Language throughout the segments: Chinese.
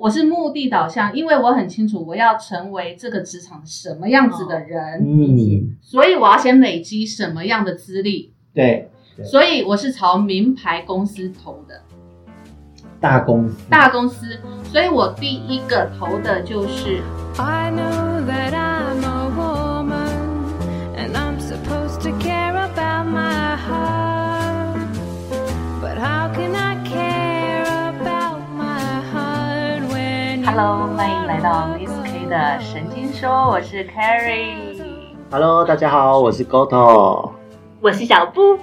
我是目的导向，因为我很清楚我要成为这个职场什么样子的人，嗯，所以我要先累积什么样的资历，对，对所以我是朝名牌公司投的。大公司，大公司，所以我第一个投的就是 I know that I'm Hello，欢迎来到 Miss K 的神经说，我是 Carrie。Hello，大家好，我是 Goto，我是小布，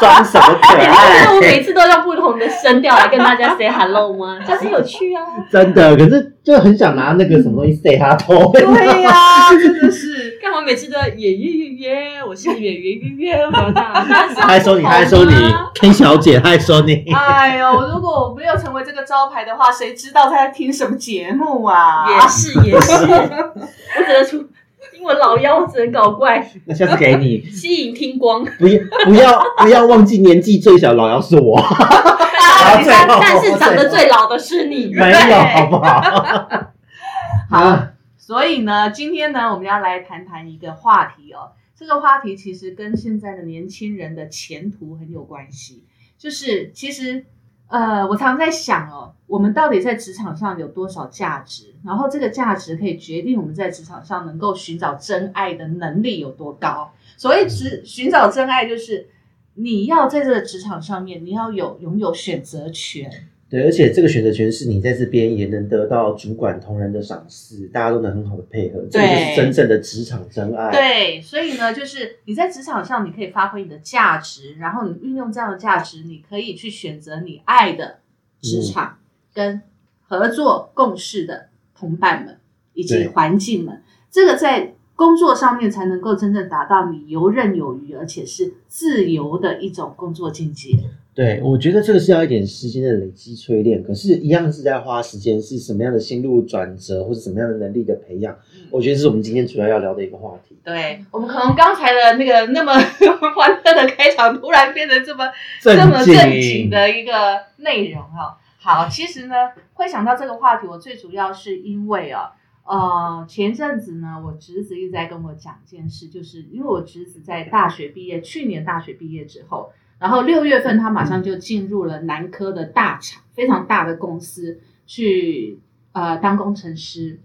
装什么可你不是我每？次都用不同的声调来跟大家 say hello 吗？这样很有趣啊！真的，可是就很想拿那个什么东西塞他头。对呀、真的是。干嘛每次都要耶耶耶耶？我是耶耶耶耶，我。他还说你，他还说你，K 小姐，他还说你，哎呦，如果我没有成为这个招牌的话，谁知道他在听什么节目啊？也是也是，我只能出英文老妖，只能搞怪，那下次给你，吸引听光。不要不要不要忘记年纪最小老姚是我，但最但是长得最老的是你。没有好不好？好，所以呢，今天呢，我们要来谈谈一个话题哦。这个话题其实跟现在的年轻人的前途很有关系。就是其实，呃，我常在想哦，我们到底在职场上有多少价值？然后这个价值可以决定我们在职场上能够寻找真爱的能力有多高。所谓职寻找真爱，就是你要在这个职场上面，你要有拥有选择权。对，而且这个选择权是你在这边也能得到主管同仁的赏识，大家都能很好的配合，这个就是真正的职场真爱。对，所以呢，就是你在职场上，你可以发挥你的价值，然后你运用这样的价值，你可以去选择你爱的职场、跟合作共事的同伴们以及对环境们。这个在工作上面才能够真正达到你游刃有余，而且是自由的一种工作境界。对，我觉得这个是要一点时间的累积淬炼，可是，一样是在花时间，是什么样的心路转折，或者什么样的能力的培养，我觉得这是我们今天主要要聊的一个话题。对我们可能刚才的那个那么 欢乐的开场，突然变得这么 正这么正经的一个内容哦。好，其实呢，会想到这个话题，我最主要是因为啊，呃，前阵子呢，我侄子一直在跟我讲一件事，就是因为我侄子在大学毕业，去年大学毕业之后，然后六月份他马上就进入了南科的大厂，非常大的公司去呃当工程师。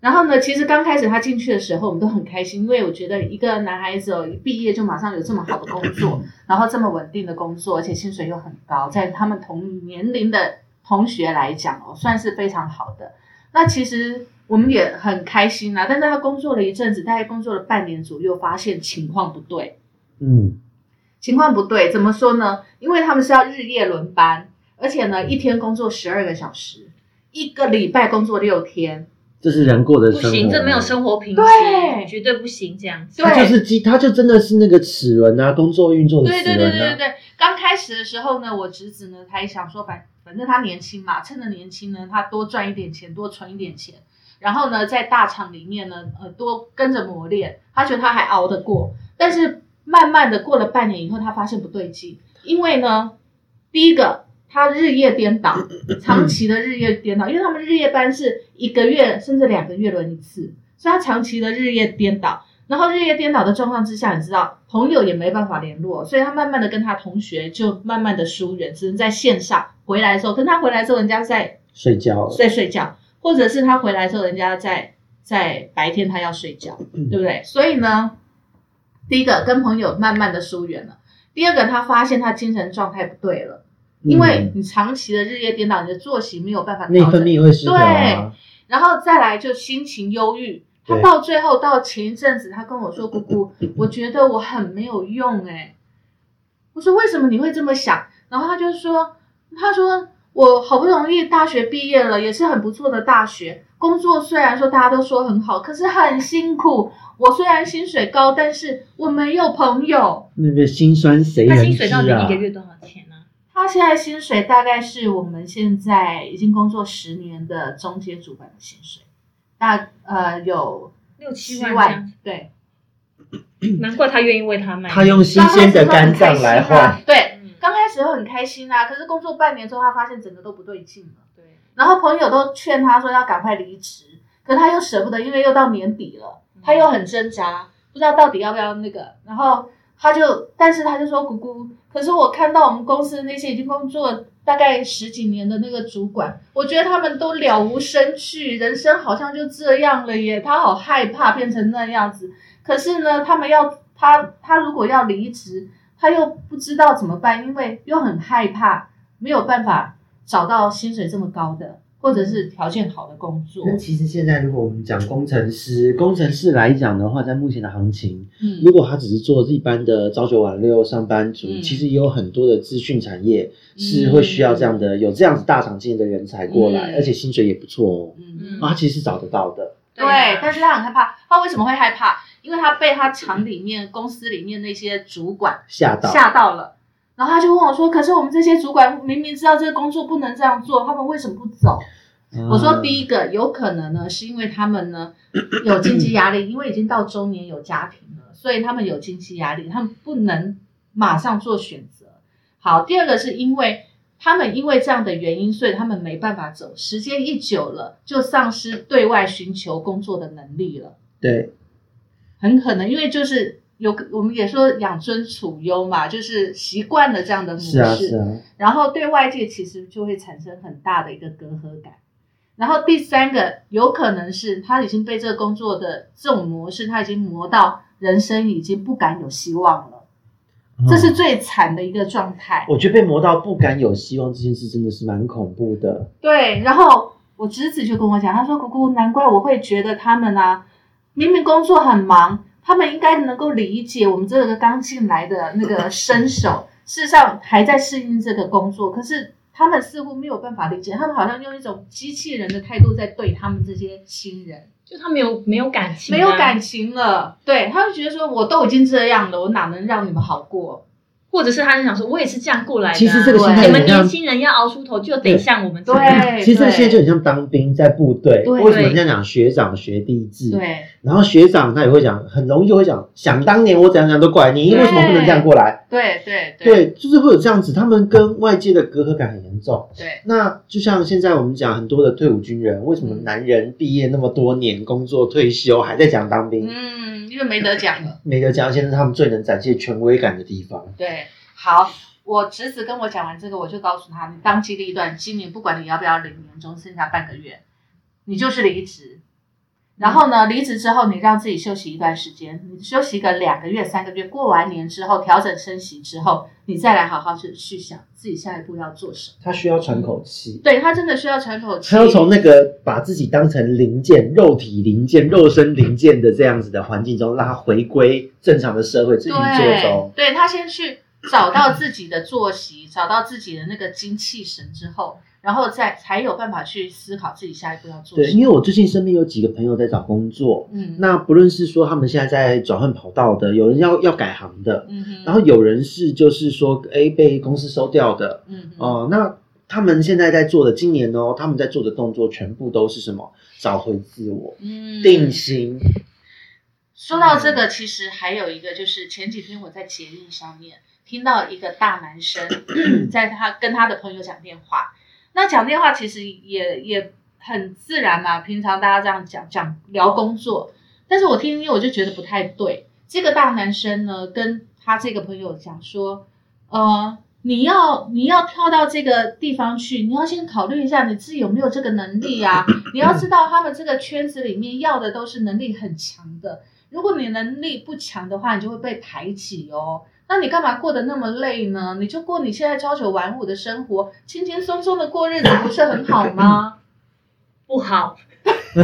然后呢，其实刚开始他进去的时候，我们都很开心，因为我觉得一个男孩子哦，一毕业就马上有这么好的工作，然后这么稳定的工作，而且薪水又很高，在他们同年龄的同学来讲哦，算是非常好的。那其实我们也很开心啊，但是他工作了一阵子，大概工作了半年左右，发现情况不对，嗯，情况不对，怎么说呢？因为他们是要日夜轮班，而且呢，一天工作十二个小时，一个礼拜工作六天，这是人过的生活，不行，这没有生活品质，对绝对不行这样子。他就是机，他就真的是那个齿轮啊，工作运作的齿对对。对对对，刚开始的时候呢，我侄子呢，他也想说，反反正他年轻嘛，趁着年轻呢，他多赚一点钱，多存一点钱，然后呢，在大厂里面呢，呃，多跟着磨练，他觉得他还熬得过。但是慢慢的过了半年以后，他发现不对劲，因为呢，第一个他日夜颠倒，长期的日夜颠倒，因为他们日夜班是一个月甚至两个月轮一次，所以他长期的日夜颠倒。然后日夜颠倒的状况之下，你知道朋友也没办法联络，所以他慢慢的跟他同学就慢慢的疏远，只能在线上回来的时候，跟他回来之后，人家在睡觉，在睡觉，或者是他回来之后，人家在在白天他要睡觉，对不对？所以呢，第一个跟朋友慢慢的疏远了，第二个他发现他精神状态不对了，因为你长期的日夜颠倒，你的作息没有办法嗯内分泌会失调啊。然后再来就心情忧郁。他到最后到前一阵子，他跟我说：“姑姑，我觉得我很没有用。”哎，我说：“为什么你会这么想？”然后他就说：“他说我好不容易大学毕业了，也是很不错的大学，工作虽然说大家都说很好，可是很辛苦。我虽然薪水高，但是我没有朋友。那个辛酸谁人那薪水到底一个？月多少钱呢？他现在薪水大概是我们现在已经工作十年的中阶主管的薪水，大呃有六七七万这样子，对。难怪他愿意为他卖。他用新鲜的肝脏来换，对，嗯刚开始会很开心啊，可是工作半年之后，他发现整个都不对劲了。对，然后朋友都劝他说要赶快离职，可他又舍不得，因为又到年底了，他又很挣扎，不知道到底要不要那个。然后他就，但是他就说：“姑姑，可是我看到我们公司那些已经工作大概十几年的那个主管，我觉得他们都了无生趣，人生好像就这样了耶。他好害怕变成那样子。可是呢，他们要他他如果要离职，他又不知道怎么办，因为又很害怕，没有办法找到薪水这么高的，或者是条件好的工作。那其实现在如果我们讲工程师，工程师来讲的话，在目前的行情，嗯如果他只是做一般的朝九晚六上班族，嗯其实也有很多的资讯产业是会需要这样的、有这样子大厂经验的人才过来，嗯而且薪水也不错哦，嗯，啊，其实是找得到的。对，但是他很害怕。他为什么会害怕？因为他被他厂里面、公司里面那些主管吓到，吓到了。然后他就问我说：“可是我们这些主管明明知道这个工作不能这样做，他们为什么不走？”我说第一，一个有可能呢，是因为他们呢有经济压力，因为已经到中年有家庭了，所以他们有经济压力，他们不能马上做选择。好，第二个是因为他们因为这样的原因，所以他们没办法走，时间一久了，就丧失对外寻求工作的能力了。对，很可能因为就是有我们也说养尊处优嘛，就是习惯了这样的模式，是啊，是啊，然后对外界其实就会产生很大的一个隔阂感。然后第三个有可能是他已经被这个工作的这种模式，他已经磨到人生已经不敢有希望了，这是嗯最惨的一个状态。我觉得被磨到不敢有希望这件事真的是蛮恐怖的。对，然后我侄子就跟我讲，他说：“姑姑，难怪我会觉得他们啊，明明工作很忙，他们应该能够理解我们这个刚进来的那个身手，事实上还在适应这个工作，可是他们似乎没有办法理解，他们好像用一种机器人的态度在对他们这些新人，就他没有没有感情、啊没有感，情了。对他就觉得说，我都已经这样了，我哪能让你们好过？或者是他就想说，我也是这样过来的、啊。其实这个心态你们年轻人要熬出头，就得像我们这样。对，其实这个现在就很像当兵在部队，对为什么人家讲学长学弟制？对然后学长他也会讲，很容易就会讲，想当年我怎样怎样都怪你，对为什么不能这样过来？对对对，就是会有这样子，他们跟外界的隔阂感很严重。对那就像现在我们讲很多的退伍军人，为什么嗯男人毕业那么多年，工作退休还在讲当兵？嗯，因为没得讲了。没得讲现在是他们最能展现权威感的地方。对，好，我侄子跟我讲完这个，我就告诉他，你当机立断，今年不管你要不要领年终，剩下半个月，你就是离职。然后呢，离职之后，你让自己休息一段时间，你休息个两个月、三个月，过完年之后调整升息之后，你再来好好去去想自己下一步要做什么。他需要喘口气，对他真的需要喘口气，他要从那个把自己当成零件、肉体零件、肉身零件的这样子的环境中，让他回归正常的社会，自己做对中。对他先去找到自己的作息，找到自己的那个精气神之后，然后再才有办法去思考自己下一步要做对，什么。因为我最近身边有几个朋友在找工作，嗯那不论是说他们现在在转换跑道的，有人要要改行的，嗯哼，然后有人是就是说，哎，被公司收掉的，嗯哼哦、那他们现在在做的，今年哦，他们在做的动作全部都是什么？找回自我，嗯定型。说到这个，其实还有一个，就是前几天我在捷运上面听到一个大男生 在他跟他的朋友讲电话，那讲电话其实也也很自然嘛，平常大家这样讲讲聊工作，但是我听听我就觉得不太对。这个大男生呢，跟他这个朋友讲说，呃，你要你要跳到这个地方去，你要先考虑一下你自己有没有这个能力啊。你要知道，他们这个圈子里面要的都是能力很强的。如果你能力不强的话，你就会被排挤哦。那你干嘛过得那么累呢？你就过你现在朝九晚五的生活，轻轻松松的过日子，不是很好吗？不好，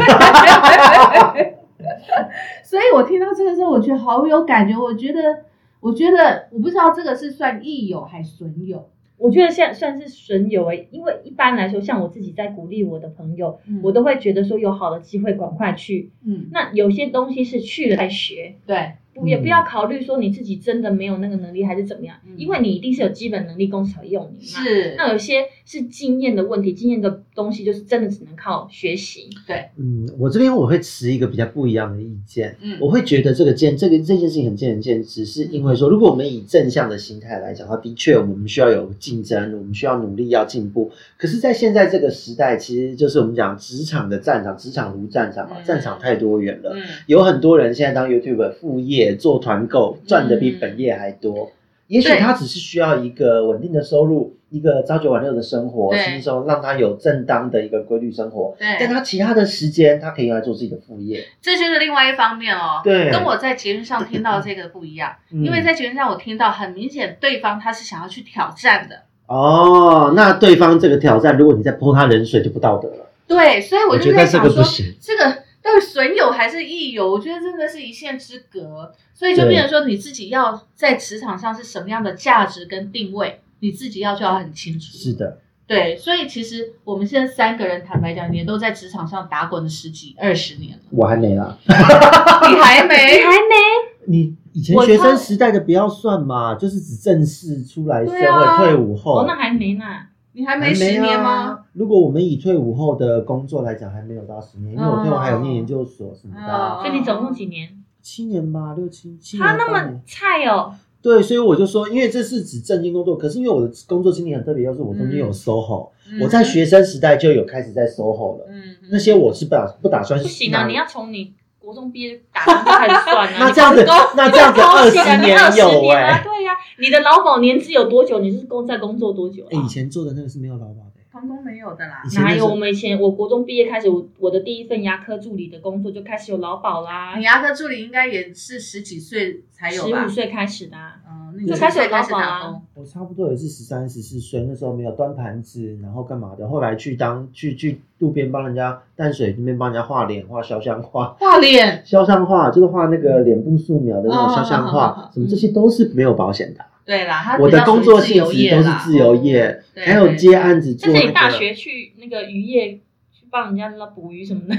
所以我听到这个时候，我觉得好有感觉。我觉得，我觉得，我不知道这个是算益友还是损友。我觉得现在算是损友诶，因为一般来说，像我自己在鼓励我的朋友，我都会觉得说有好的机会赶快去。嗯，那有些东西是去了再学，对不也嗯不要考虑说你自己真的没有那个能力还是怎么样，嗯因为你一定是有基本能力，公司才会用你嘛。是，那有些是经验的问题，经验的东西就是真的只能靠学习。对，嗯，我这边我会持一个比较不一样的意见。嗯我会觉得这个见这个这件事情很见仁见智，是因为说，如果我们以正向的心态来讲的话，的确我们需要有竞争，我们需要努力要进步。可是，在现在这个时代，其实就是我们讲职场的战场，职场如战场嘛，嗯战场太多元了。嗯，有很多人现在当 YouTube 副业做团购，赚的比本业还多。也许他只是需要一个稳定的收入，一个朝九晚六的生活，对轻松让他有正当的一个规律生活。对但他其他的时间，他可以用来做自己的副业。这就是另外一方面哦。对跟我在节目上听到这个不一样，嗯因为在节目上我听到很明显对方他是想要去挑战的，哦，那对方这个挑战，如果你再泼他冷水，就不道德了。对，所以我就我觉得这在想说，个不行。这个到底损友还是益友？我觉得真的是一线之隔，所以就对变成说你自己要在职场上是什么样的价值跟定位，你自己要就要很清楚。是的，对，所以其实我们现在三个人，坦白讲，也都在职场上打滚了十几二十年了。我还没啦。你还没？你还没你以前我学生超时代的不要算嘛，就是只正式出来社会、退伍后。哦，那还没呢。你还没十年吗？啊？如果我们以退伍后的工作来讲，还没有到十年，因为我退伍还有念研究所什么的所以你总共几年？七年吧，六七七年。他那么菜哦，对，所以我就说，因为这是指正经工作，可是因为我的工作经历很特别，又是我中间有 SOHO，、嗯我在学生时代就有开始在 SOHO 了，嗯，那些我是不打不打算不行啊！你要从你国中毕业打工就开始算啊。那这样子那这样子你高起20来你年20有年啊欸对呀，你的劳保年资有多久？你是工在工作多久啊？哎以前做的那个是没有劳保的。童工没有的啦哪有？我们以前我国中毕业开始，我我的第一份牙科助理的工作就开始有劳保啦你，牙科助理应该也是十几岁才有吧十五？岁开始的啊。嗯，那个就开始有开始打工。我差不多也是十三十四岁，那时候没有端盘子，然后干嘛的？后来去当去去路边帮人家淡水那边帮人家画脸、画肖像画。画脸，肖像画就是画那个脸部素描的那种肖像哦画，什么这些都是没有保险的。对啦，他我的工作性质都是自由业，还有接案子做但是那。你大学去那个渔业去帮人家那捕鱼什么的，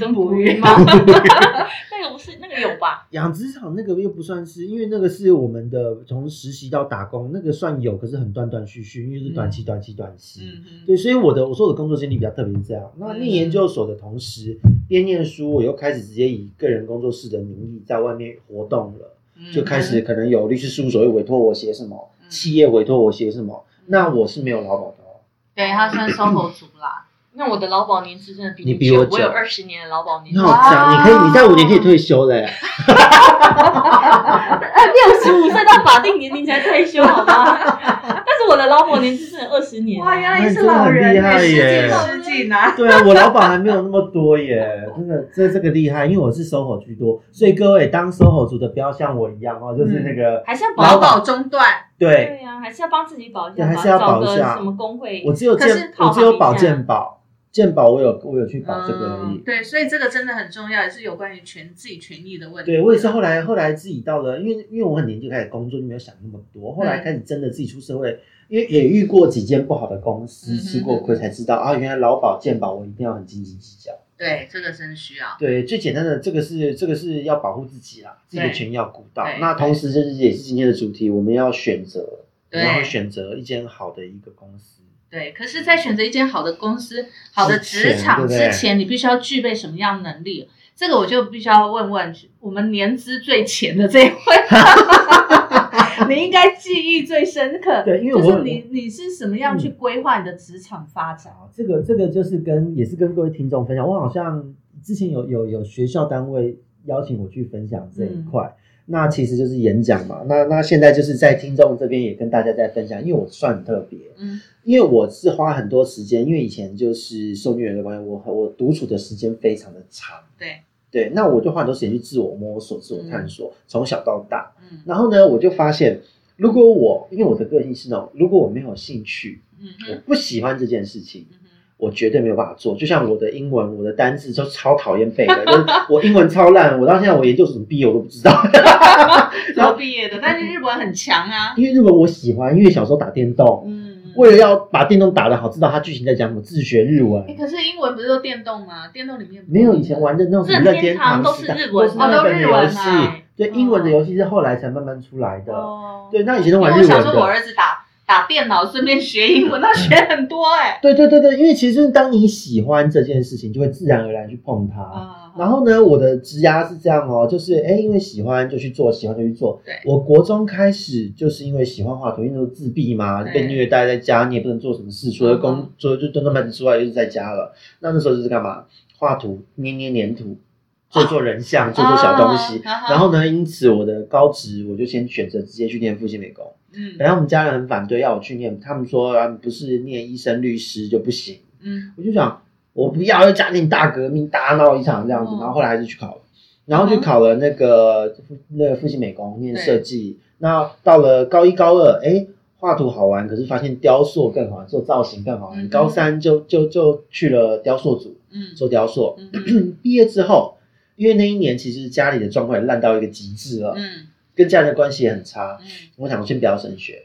真捕鱼吗？那个不是那个有吧？养殖场那个又不算是，因为那个是我们的从实习到打工，那个算有，可是很断断续续，因为是短期、短期、短期。嗯嗯，对，所以我的我说我的工作经历比较特别是这样。那嗯念研究所的同时，边念书，我又开始直接以个人工作室的名义在外面活动了，嗯就开始可能有律师事务所会委托我写什么，嗯企业委托我写什么，那我是没有劳保的哦。对他算 SOHO 族啦。那我的劳保年资真的比你比我久，我有二十年的劳保年资你。好强，你可以你在五年可以退休嘞。六十五岁到法定年龄才退休，好吗？但是我的劳保年资是二十年啊。哇，原来你是老人耶失敬失敬啊！对啊，我劳保还没有那么多耶，真的这这个厉害，因为我是 SOHO 居多，所以各位当 SOHO 族的不要像我一样哦，就是那个、还是要劳保保中断，对。对呀、还是要帮自己保一下吧，对还是要保找个一下什么工会。我只有可是健，我只有保健保，健保我有我有去保这个而已。嗯对，所以这个真的很重要，也是有关于权自己权益的问题。对，我也是后来后来自己到了，因为因为我很年轻开始工作，就没有想那么多。后来开始真的自己出社会，因为也遇过几间不好的公司，嗯吃过亏才知道啊，原来劳保健保我一定要很斤斤计较。对，这个真需要。对，最简单的这个是这个是要保护自己啦，自己的权益要顾到。那同时，这是也是今天的主题，我们要选择，对然后选择一间好的一个公司。对，可是，在选择一间好的公司、好的职场之前你必须要具备什么样的能力？这个我就必须要问问我们年资最浅的这一位，你应该记忆最深刻。对因为我就是你你是什么样去规划你的职场发展？好，这个这个就是跟也是跟各位听众分享，我好像之前有有有学校单位邀请我去分享这一块。那其实就是演讲嘛，那那现在就是在听众这边也跟大家在分享，因为我算很特别，嗯。因为我是花很多时间，因为以前就是受虐儿的关系，我我独处的时间非常的长，对，对，那我就花很多时间去自我摸索、自我探索，从小到大。嗯。然后呢，我就发现，如果我因为我的个性是那种，如果我没有兴趣，嗯我不喜欢这件事情，我绝对没有办法做。就像我的英文，我的单字就超讨厌背的，就是我英文超烂，我到现在我研究所怎么毕业我都不知道。怎么毕业的？但是日文很强啊。因为日文我喜欢，因为小时候打电动，嗯，为了要把电动打得好，知道它剧情在讲什么，自学日文哎，。可是英文不是都电动吗？电动里面没有以前玩的那种什么任天堂都是日文都是日本的哦都日文游戏啊，对，哦英文的游戏是后来才慢慢出来的。哦对，那以前都玩日文我想说，我的。儿子打打电脑，顺便学英文，那学很多哎。对对对对，因为其实当你喜欢这件事情，就会自然而然去碰它。啊然后呢，我的职涯是这样哦，就是哎，因为喜欢就去做，喜欢就去做。对我国中开始就是因为喜欢画图，因为那时候自闭嘛，被虐待在家，你也不能做什么事，除了嗯工，除了就蹲蹲班之外，就是在家了。那那时候就是干嘛？画图，捏捏黏土，做做人像，做做小东西。然后呢，因此我的高职我就先选择直接去念复兴美工。嗯本来我们家人很反对要我去念，他们说啊，不是念医生、律师就不行。嗯我就想，我不要，要家庭大革命，大闹一场这样子。哦然后后来还是去考了，然后就考了那个那个复兴美工念对设计。那到了高一高二，哎，画图好玩，可是发现雕塑更好玩，做造型更好玩。嗯高三就就就去了雕塑组嗯做雕塑。嗯 毕业之后，因为那一年其实家里的状况也烂到一个极致了，嗯跟家人的关系也很差。嗯我想先不要升学，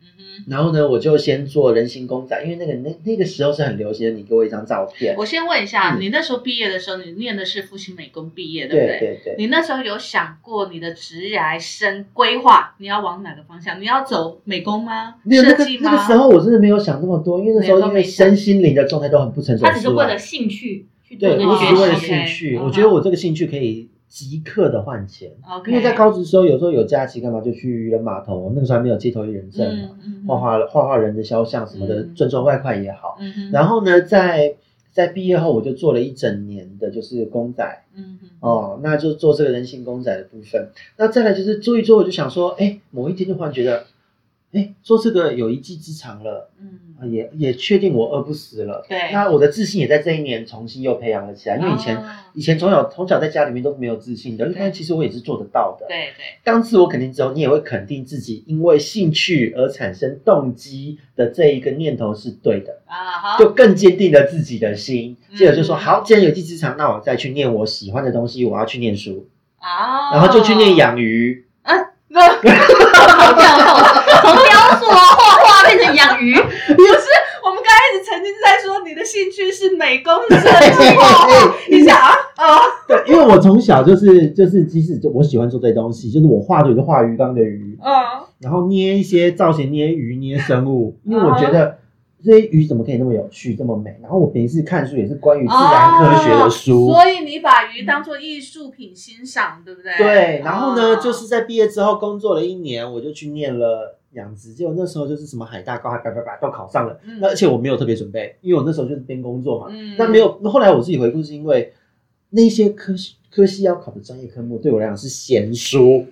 嗯然后呢，我就先做人形公仔，因为那个那那个时候是很流行的，你给我一张照片，我先问一下，嗯你那时候毕业的时候，你念的是复兴美工毕业，对不对？对对，你那时候有想过你的职涯生规划，你要往哪个方向？你要走美工吗？没有那个设计吗？那个时候我真的没有想那么多，因为那时候因为身心灵的状态都很不成熟他只是为了兴趣去做对，我只是为了。兴趣我觉得我这个兴趣可以即刻的换钱。因为在高职的时候有时候有假期干嘛就去渔人码头，那个时候还没有街头艺人证嘛，嗯嗯画画画画人的肖像什么的，嗯赚赚外快也好。嗯然后呢，在在毕业后我就做了一整年的就是公仔，哦，那就做这个人形公仔的部分。那再来就是做一做，我就想说，哎，某一天就忽然觉得，哎，做这个有一技之长了，啊嗯，也也确定我饿不死了。对。那我的自信也在这一年重新又培养了起来，因为以前、哦。以前从小从小在家里面都没有自信的，对。但其实我也是做得到的。对对，当自我肯定之后，你也会肯定自己因为兴趣而产生动机的这一个念头是对的。啊好，就更坚定了自己的心，嗯。接着就说好，既然有一技之长，那我再去念我喜欢的东西，我要去念书，啊，然后就去念养鱼。啊。那 好从雕塑啊、画画变成养鱼，不是，我们刚开始曾经在说你的兴趣是美工设计画画，你想啊？啊，对，因为我从小就是就是，即使就我喜欢做这些东西，就是我画图就画鱼缸的鱼，嗯。然后捏一些造型，捏鱼、捏生物，因为我觉啊得这些鱼怎么可以那么有趣、这么美？然后我平时看书也是关于自然科学的书。哦所以你把鱼当做艺术品欣赏，对不对？对，然后呢，哦。就是在毕业之后工作了一年，我就去念了养殖，结果那时候就是什么海大、高海拔、叭叭叭都考上了。嗯那而且我没有特别准备，因为我那时候就是边工作嘛。嗯那没有，那后来我自己回顾是因为那些科科系要考的专业科目对我来讲是闲书，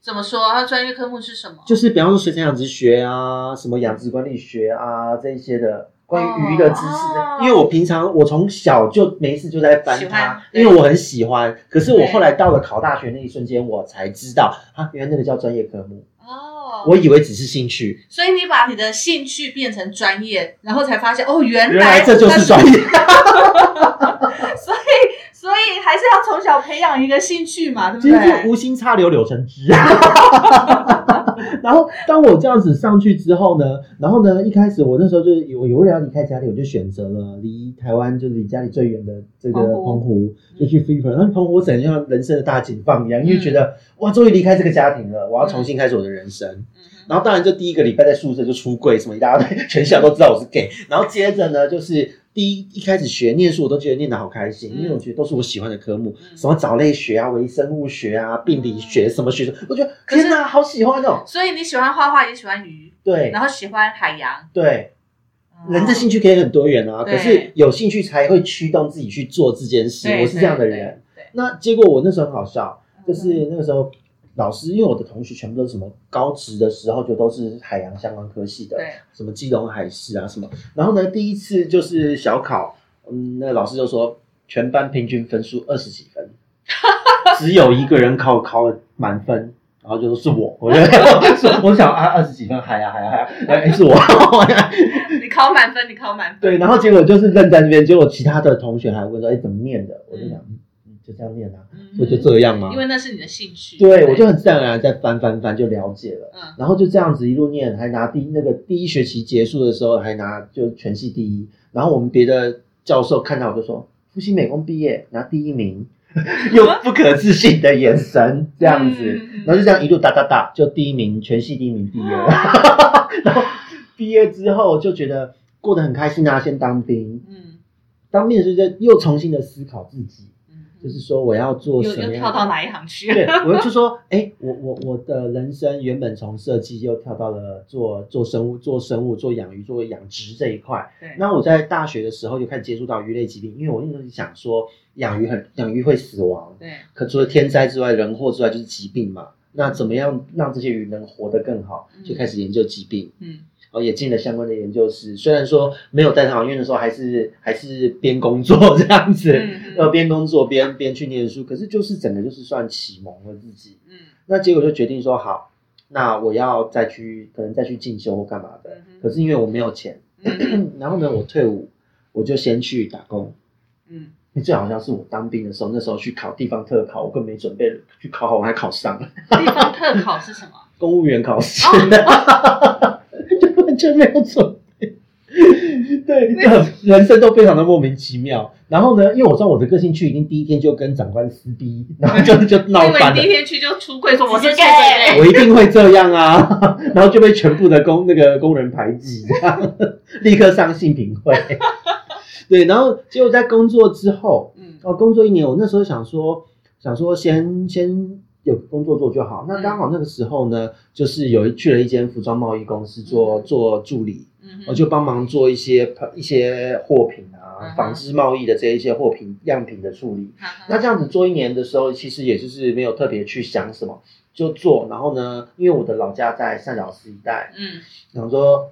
怎么说？它专业科目是什么？就是比方说水产养殖学啊，什么养殖管理学啊这一些的。关于鱼的知识因为我平常我从小就没事就在翻它，因为我很喜欢。可是我后来到了考大学那一瞬间，我才知道啊，原来那个叫专业科目，哦，我以为只是兴趣，所以你把你的兴趣变成专业，然后才发现哦，原原来这就是专业。所以，所以还是要从小培养一个兴趣嘛，对不对？无心插柳柳成枝。然后当我这样子上去之后呢，然后呢，一开始我那时候就是我为了要离开家里，我就选择了离台湾就是离家里最远的这个澎湖就去飞澎。然后澎湖整个像人生的大解放一样，因为觉得哇，终于离开这个家庭了，我要重新开始我的人生。嗯然后当然就第一个礼拜在宿舍就出柜，什么一大堆，全校都知道我是 gay。然后接着呢，就是第一一开始学念书，我都觉得念得好开心，因为我觉得都是我喜欢的科目，嗯什么藻类学啊、微生物学啊、病理学什么学，我觉得天哪，好喜欢哦。所以你喜欢画画，也喜欢鱼，对然后喜欢海洋。对，人的兴趣可以很多元啊，可是有兴趣才会驱动自己去做这件事。我是这样的人。那结果我那时候很好笑，就是那个时候。老师，因为我的同学全部都是什么高职的时候就都是海洋相关科系的，对，什么基隆海事啊什么。然后呢，第一次就是小考，嗯，那老师就说全班平均分数二十几分，只有一个人考考了满分，然后就说是我，我就 我想啊二十几分，还呀还呀还啊，哎是我，你考满分，你考满分。对，然后结果就是愣在那边，结果其他的同学还问说，哎怎么念的？我就想，嗯，就这样念啊，嗯所以就这样嘛因。为那是你的兴趣。对，我就很自然而然在翻翻翻就了解了。嗯然后就这样子一路念，还拿第那个第一学期结束的时候还拿就全系第一。然后我们别的教授看到我就说，复兴美工毕业拿第一名，用不可置信的眼神这样子，嗯然后就这样一路哒哒哒就第一名，全系第一名毕业了。然后毕业之后就觉得过得很开心啊，先当兵，嗯当兵的时候就又重新的思考自己，嗯，就是说我要做又什么样又跳到哪一行去？对，我就说，哎、我我我的人生原本从设计又跳到了做做生物、做生物、做养鱼、做养殖这一块。对，那我在大学的时候就开始接触到鱼类疾病，因为我那时候想说，养鱼很养鱼会死亡，对，可除了天灾之外，人祸之外就是疾病嘛。那怎么样让这些鱼能活得更好？就开始研究疾病，嗯然后也进了相关的研究室。虽然说没有在台湾院的时候，还是还是边工作这样子，嗯呃，边工作边边去念书，可是就是整个就是算启蒙了自己。嗯那结果就决定说好，那我要再去可能再去进修或干嘛的。嗯可是因为我没有钱，嗯 然后呢，我退伍我就先去打工。嗯，最好像是我当兵的时候，那时候去考地方特考，我根本没准备，去考好我还考上了地方特考是什么？公务员考试，全没有准备。对，人生都非常的莫名其妙。然后呢，因为我知道我的个性去，一定第一天就跟长官撕逼，然后就 就闹翻了第一。天去就出柜说我是 gay，我一定会这样啊，然后就被全部的工那个工人排挤，这 样立刻上性平会。对，然后结果在工作之后，嗯哦，工作一年，我那时候想说，想说先先有工作做就好。那刚好那个时候呢，就是有一去了一间服装贸易公司做嗯做助理，嗯我就帮忙做一些一些货品嗯啊，纺织贸易的这一些货品样品的处理。那这样子做一年的时候，其实也就是没有特别去想什么，就做。然后呢，因为我的老家在善导寺一带，嗯，想说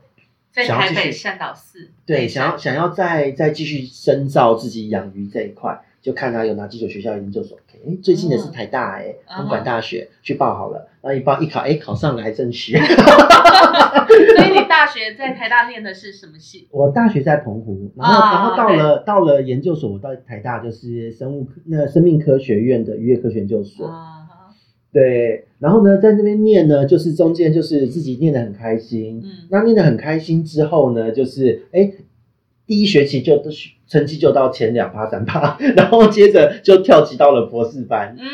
在台北想要继续善导寺，对，想要想要再再继续深造自己养鱼这一块，就看他有哪几所学校研究所。哎，最近的是台大哎，嗯公管大学去报好了，然后一报一考，哎，考上了还正取。所以你 大学在台大念的是什么系？我大学在澎湖，然后、啊然后到了到了研究所，我到台大就是生物科那生命科学院的渔业科学研究所。啊，对，然后呢，在那边念呢，就是中间就是自己念得很开心。嗯那念得很开心之后呢，就是哎，第一学期就都是成绩就到前两趴三趴，然后接着就跳级到了博士班。嗯，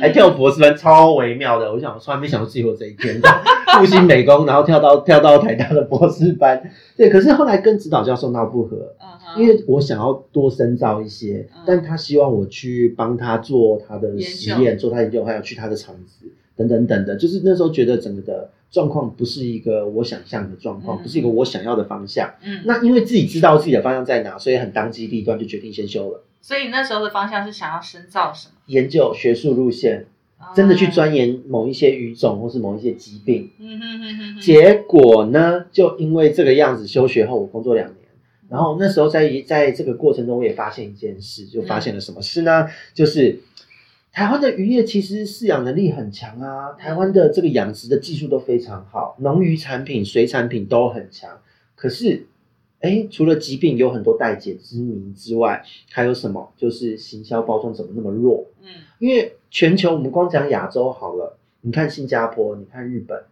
还跳博士班超微妙的，我想我从来没想过自己会有这一天，复兴美工，然后跳到跳到台大的博士班，对，可是后来跟指导教授闹不和，因为我想要多深造一些嗯，但他希望我去帮他做他的研实验，做他研究，还有去他的厂子等等等的，就是那时候觉得整个的状况不是一个我想象的状况，嗯不是一个我想要的方向。嗯，那因为自己知道自己的方向在哪，所以很当机立断就决定先修了。所以那时候的方向是想要深造什么？研究学术路线，啊真的去钻研某一些语种或是某一些疾病。嗯哼哼哼哼，结果呢，就因为这个样子，休学后我工作两年，然后那时候在在这个过程中，我也发现一件事，就发现了什么事呢？就是台湾的渔业其实饲养能力很强啊，台湾的这个养殖的技术都非常好，农渔产品、水产品都很强。可是，哎，除了疾病有很多待解之谜之外，还有什么？就是行销包装怎么那么弱？嗯因为全球我们光讲亚洲好了，你看新加坡，你看日本，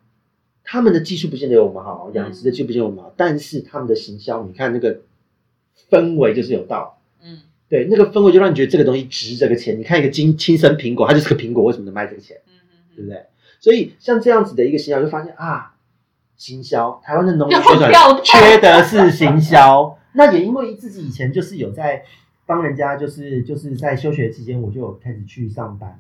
他们的技术不见得有我们好，养殖的技术不见得有我们好，但是他们的行销，你看那个氛围就是有道。嗯对，那个氛围就让你觉得这个东西值这个钱。你看一个金亲生苹果，它就是个苹果，为什么能卖这个钱？嗯对不对？所以像这样子的一个行销，就发现啊，行销台湾的农业宣传缺的是行销。那也因为自己以前就是有在帮人家，就是就是在休学期间，我就有开始去上班。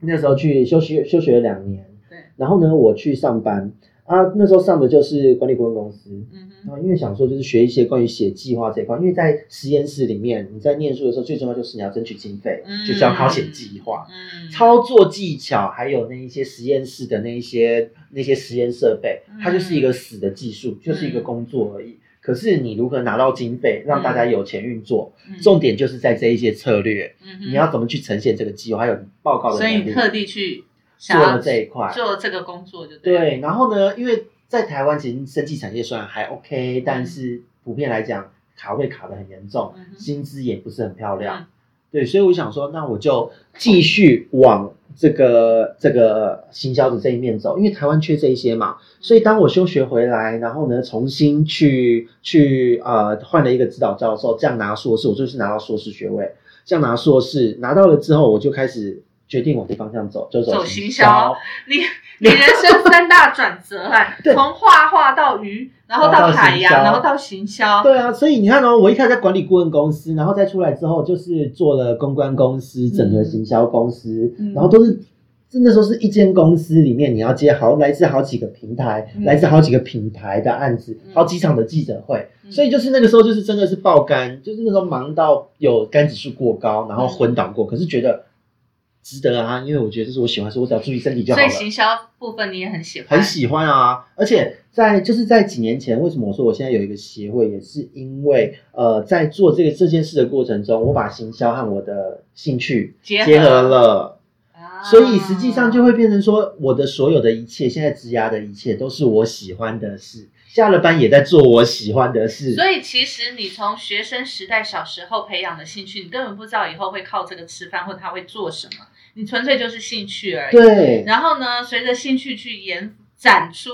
那时候去休学休学了两年，对，然后呢，我去上班啊，那时候上的就是管理顾问公司。嗯哼，然后因为想说就是学一些关于写计划这一块，因为在实验室里面，你在念书的时候，最重要就是你要争取经费，嗯就是要靠写计划。嗯，操作技巧，还有那一些实验室的那一些那些实验设备，它就是一个死的技术，就是一个工作而已。可是你如何拿到经费，让大家有钱运作，嗯重点就是在这一些策略，嗯哼你要怎么去呈现这个计划，还有报告的能力。所以你特地去做了这一块，做这个工作就对，对，然后呢，因为在台湾其实生技产业虽然还 OK，但是普遍来讲卡位卡的很严重，嗯薪资也不是很漂亮。对，所以我想说，那我就继续往这个这个行销的这一面走，因为台湾缺这一些嘛。所以当我休学回来，然后呢，重新去去呃换了一个指导教授，这样拿硕士，我就是拿到硕士学位，这样拿硕士拿到了之后，我就开始决定往这方向走，就走行行销。你你人生三大转折 啊，对。从画画到鱼，然后到海洋，然后到行销。对啊，所以你看哦，我一开始在管理顾问公司，然后再出来之后就是做了公关公司、整合行销公司，嗯。然后都是真的说是一间公司里面你要接好来自好几个平台、嗯。来自好几个品牌的案子，嗯。好几场的记者会，嗯。所以就是那个时候就是真的是爆肝，就是那时候忙到有肝指数过高，然后昏倒过，可是觉得值得啊，因为我觉得这是我喜欢所以，我只要注意身体就好了。所以行销部分你也很喜欢，很喜欢啊，而且在就是在几年前，为什么我说我现在有一个协会，也是因为呃，在做这个这件事的过程中，我把行销和我的兴趣结合结合了，啊所以实际上就会变成说，我的所有的一切，现在职涯的一切，都是我喜欢的事，下了班也在做我喜欢的事。所以其实你从学生时代小时候培养的兴趣，你根本不知道以后会靠这个吃饭，或他会做什么，你纯粹就是兴趣而已。对，然后呢，随着兴趣去延展出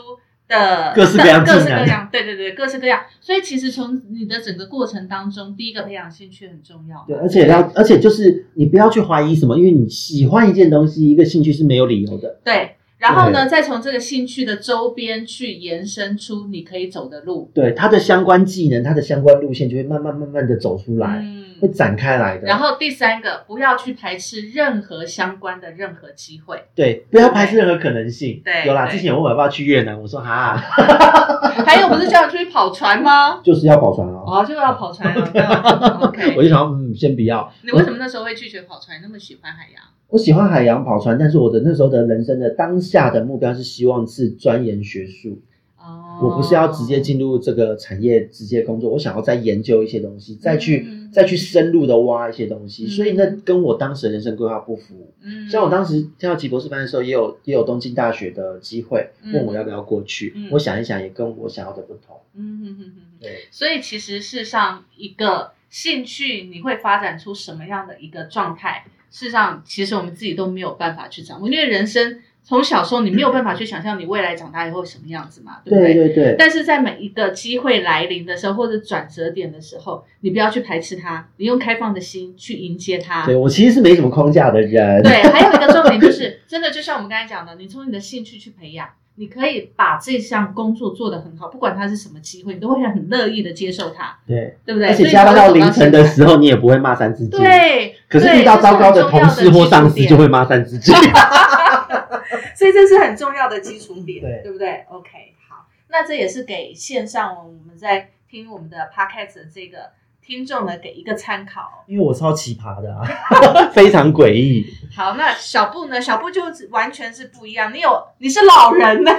的各式各样各式各样，对对对，各式各样。所以其实从你的整个过程当中，第一个培养兴趣很重要。对，而且要，而且就是你不要去怀疑什么，因为你喜欢一件东西，一个兴趣是没有理由的。对，然后呢，再从这个兴趣的周边去延伸出你可以走的路。对，它的相关技能，它的相关路线就会慢慢慢慢的走出来，会嗯。展开来的。然后第三个，不要去排斥任何相关的任何机会。对，不要排斥任何可能性。对有啦，之前有问我要不要去越南，我说哈，还有不是叫你出去跑船吗？就是要跑船哦。哦，就要跑船了。这样子 OK，我就想，嗯，先不要。你为什么那时候会拒绝跑船？你那么喜欢海洋？我喜欢海洋跑船，但是我的那时候的人生的当下的目标是希望是钻研学术，哦，我不是要直接进入这个产业直接工作，我想要再研究一些东西，再去、嗯再去深入的挖一些东西，嗯所以那跟我当时的人生规划不符。嗯像我当时跳吉博士班的时候，也有也有东京大学的机会，嗯问我要不要过去。嗯我想一想，也跟我想要的不同。嗯对，所以其实事实上，一个兴趣你会发展出什么样的一个状态？事实上，其实我们自己都没有办法去掌握，因为人生从小时候你没有办法去想象你未来长大以后什么样子嘛，对不对对对，但是在每一个机会来临的时候，或者转折点的时候，你不要去排斥它，你用开放的心去迎接它。对我其实是没什么框架的人。对，还有一个重点就是，真的就像我们刚才讲的，你从你的兴趣去培养，你可以把这项工作做得很好，不管它是什么机会，你都会很乐意的接受它，对，对不对？而且加班到凌晨的时候，你也不会骂三字经。。对，可是遇到糟糕的同事或上司，就会。骂三字经。所以这是很重要的基础点，对对不对？OK，好，那这也是给线上我们在听我们的 Podcast 的这个听众呢，给一个参考。因为我超奇葩的啊，非常诡异。好，那小布呢？小布就是完全是不一样。你有你是老人呢、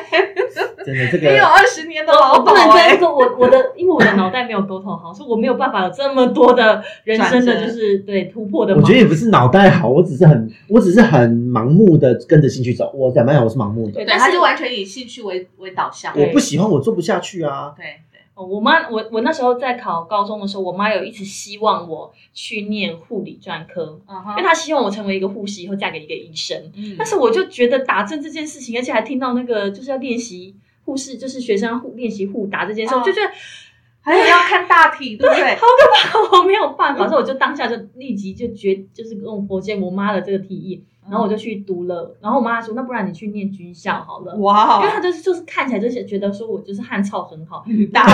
真的，这个 你有个二十年的我老我不能鸨哎、我我的因为我的脑袋没有沟通好，所以我没有办法有这么多的人生的就是对突破的。我觉得也不是脑袋好，我只是很，我只是很盲目的跟着兴趣走。我讲白讲，我是盲目的对，但，他就完全以兴趣为为导向。我不喜欢，我做不下去啊。对我妈，我我那时候在考高中的时候，我妈有一直希望我去念护理专科，嗯因为她希望我成为一个护士，以后嫁给一个医生。嗯但是我就觉得打针这件事情，而且还听到那个就是要练习护士，就是学生要护练习护打这件事，哦我就觉得还有要看大体，对不对？我没有办法，所以我就当下就立即就决，就是跟我佛见我妈的这个提议，然后我就去读了。然后我妈还说，那不然你去念军校好了。哇因为她就是就是看起来就是觉得说我就是汉操很好，女大兵，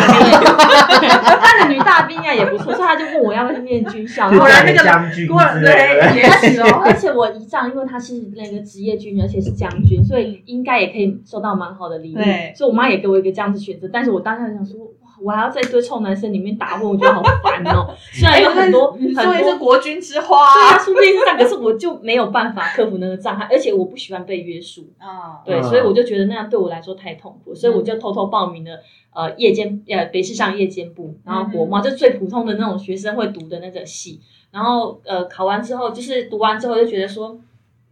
她的女大兵啊也不错，所以她就问我要不要去念军校。果然那个将军果然对，也是哦。而且我姨丈，因为他是那个职业军人，而且是将军，所以应该也可以受到蛮好的礼遇对。所以我妈也给我一个这样子选择，但是我当下就想说，哇，我还要在一堆臭男生里面打混，我觉得好烦哦。虽然有很多你很多。是国军之花。对啊，说不定是这样，可是我就没有办法克服那个障碍，而且我不喜欢被约束，啊，对，嗯。所以我就觉得那样对我来说太痛苦，所以我就偷偷报名了呃夜间呃北市上夜间部，然后国贸就最普通的那种学生会读的那个系，然后呃考完之后就是读完之后就觉得说，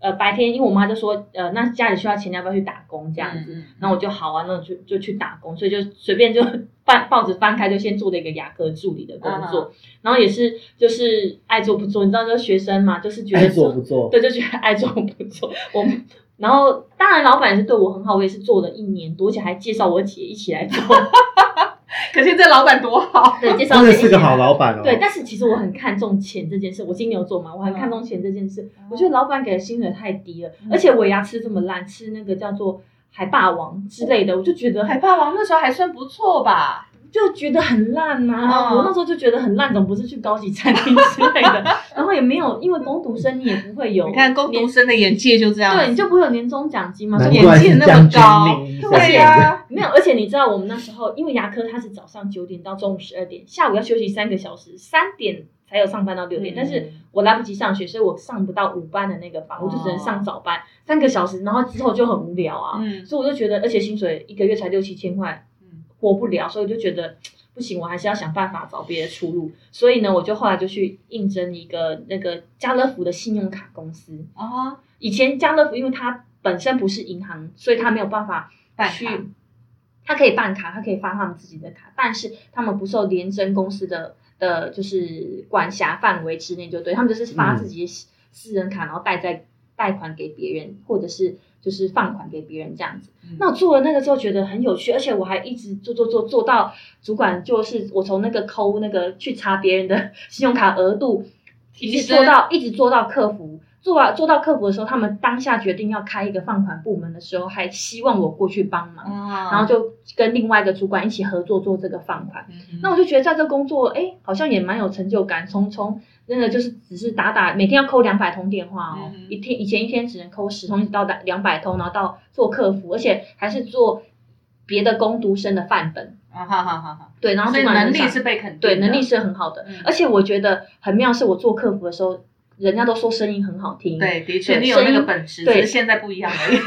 呃白天，因为我妈就说呃那家里需要钱，要不要去打工这样子？然后我就好啊，那我就就去打工，所以就随便就翻报纸翻开就先做了一个牙科助理的工作，嗯然后也是就是爱做不做，你知道，就是学生嘛，就是觉得爱做不做，对，就觉得爱做不做。我们然后当然老板也是对我很好，我也是做了一年多，而且还介绍我姐一起来做，可是这老板多好。对，介绍真的是个好老板哦。对，但是其实我很看重钱这件事，我金牛座嘛，我很看重钱这件事。我觉得老板给的薪水太低了，嗯而且我牙吃这么烂，吃那个叫做海霸王之类的，我就觉得海霸王那时候还算不错吧？就觉得很烂呐、嗯。我那时候就觉得很烂，怎么不是去高级餐厅之类的？然后也没有，因为工读生你也不会有，你看工读生的眼界就这样，对，你就不会有年终奖金嘛，所以眼界那么高对呀、没有，而且你知道我们那时候，因为牙科它是早上九点到中午十二点，下午要休息三个小时，三点才有上班到六点，嗯。但是我来不及上学，所以我上不到午班的那个班，我就只能上早班，三个小时，然后之后就很无聊啊，嗯。所以我就觉得，而且薪水一个月才六七千块，嗯活不了，所以我就觉得不行，我还是要想办法找别的出路。所以呢，我就后来就去应征一个那个家乐福的信用卡公司。啊，以前家乐福因为它本身不是银行，所以它没有办法办去卡，它可以办卡，它可以发他们自己的卡，但是他们不受联征公司的的，就是管辖范围之内，就对他们就是发嗯自己的私私人卡，然后贷在贷款给别人，或者是就是放款给别人这样子。嗯那我做了那个之后觉得很有趣，而且我还一直做做做做到主管，就是我从那个抠那个去查别人的 信用卡额度，一直做到一直做到客服。做完做到客服的时候，他们当下决定要开一个放款部门的时候，还希望我过去帮忙，啊然后就跟另外一个主管一起合作做这个放款。嗯那我就觉得在这工作，哎，好像也蛮有成就感。从从那个就是只是打打，每天要扣两百通电话哦，嗯。一天以前一天只能扣十通，到两百通，然后到做客服，而且还是做别的工读生的范本。啊哈哈哈哈，对，然后所以能力是被肯定的，对能力是很好的，嗯。而且我觉得很妙，是我做客服的时候，人家都说声音很好听，对，的确对你有那个本事，对。只是现在不一样而已。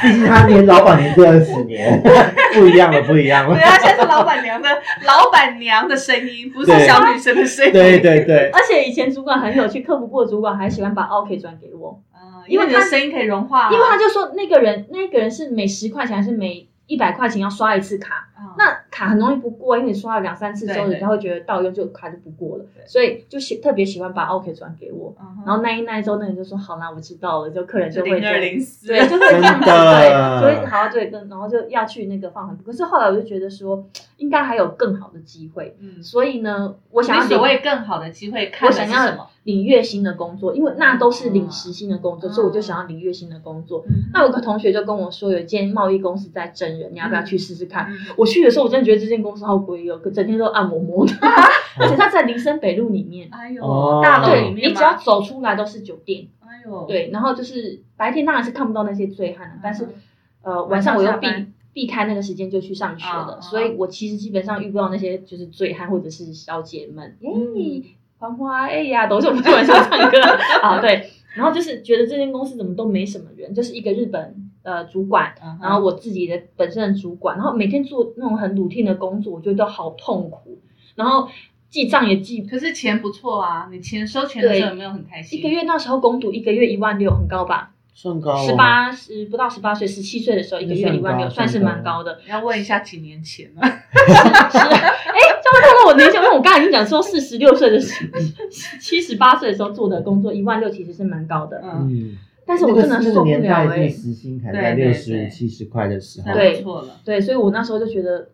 毕竟他连老板娘都二十年，不一样了，不一样了。对。啊，现在是老板娘的老板娘的声音，不是小女生的声音。对对对，而且以前主管很有趣，客服部的主管还喜欢把 OK 转给我，嗯，因为你的声音可以融化啊，因为他就说那个人那个人是每十块钱还是每一百块钱要刷一次卡，啊那卡很容易不过，因为你刷了两三次之后，人家会觉得到用就卡就不过了，所以就喜特别喜欢把 OK 转给我。嗯然后那一那一周，那人就说好啦，我知道了，就客人就会零二零四，对，就会这样子，对，所以好像对，跟然后就要去那个放款。可是后来我就觉得说，应该还有更好的机会，嗯，所以呢，我想要你所谓更好的机会，看我想要什么？领月薪的工作，因为那都是领时薪的工作，嗯。所以我就想要领月薪的工作。嗯。那有个同学就跟我说，有一间贸易公司在征人，你要不要去试试看？嗯。我去的时候，我真的觉得这间公司好诡异哦，整天都按摩摩的，而且它在林森北路里面，哎呦哦，大楼里对面你只要吗？走出来都是酒店，哎呦，对，然后就是白天当然是看不到那些醉汉了，但是嗯呃晚上我又避晚上下班。避开那个时间就去上学了，嗯所以我其实基本上遇不到那些就是醉汉或者是小姐们，耶、嗯黄花哎呀，都是我们晚上唱歌。啊，对，然后就是觉得这间公司怎么都没什么人，就是一个日本呃主管，然后我自己的本身的主管，然后每天做那种很 routine 的工作，我觉得都好痛苦，然后记账也记可是钱不错啊，你钱收钱的时候有没有很开心？一个月那时候工读一个月一万六，很高吧？算高哦十八十不到十八岁，十七岁的时候一个月一万六，算是蛮高的。要问一下几年前了。是，哎，这么到我年前，因为我刚才已经讲说四十六岁的时，七十八岁的时候做的工作一万六其实是蛮高的，嗯，嗯，但是我真的那个受不了年代，这哎、个时薪才对对在六十对。五、七十块的时候，那对错了，对，所以我那时候就觉得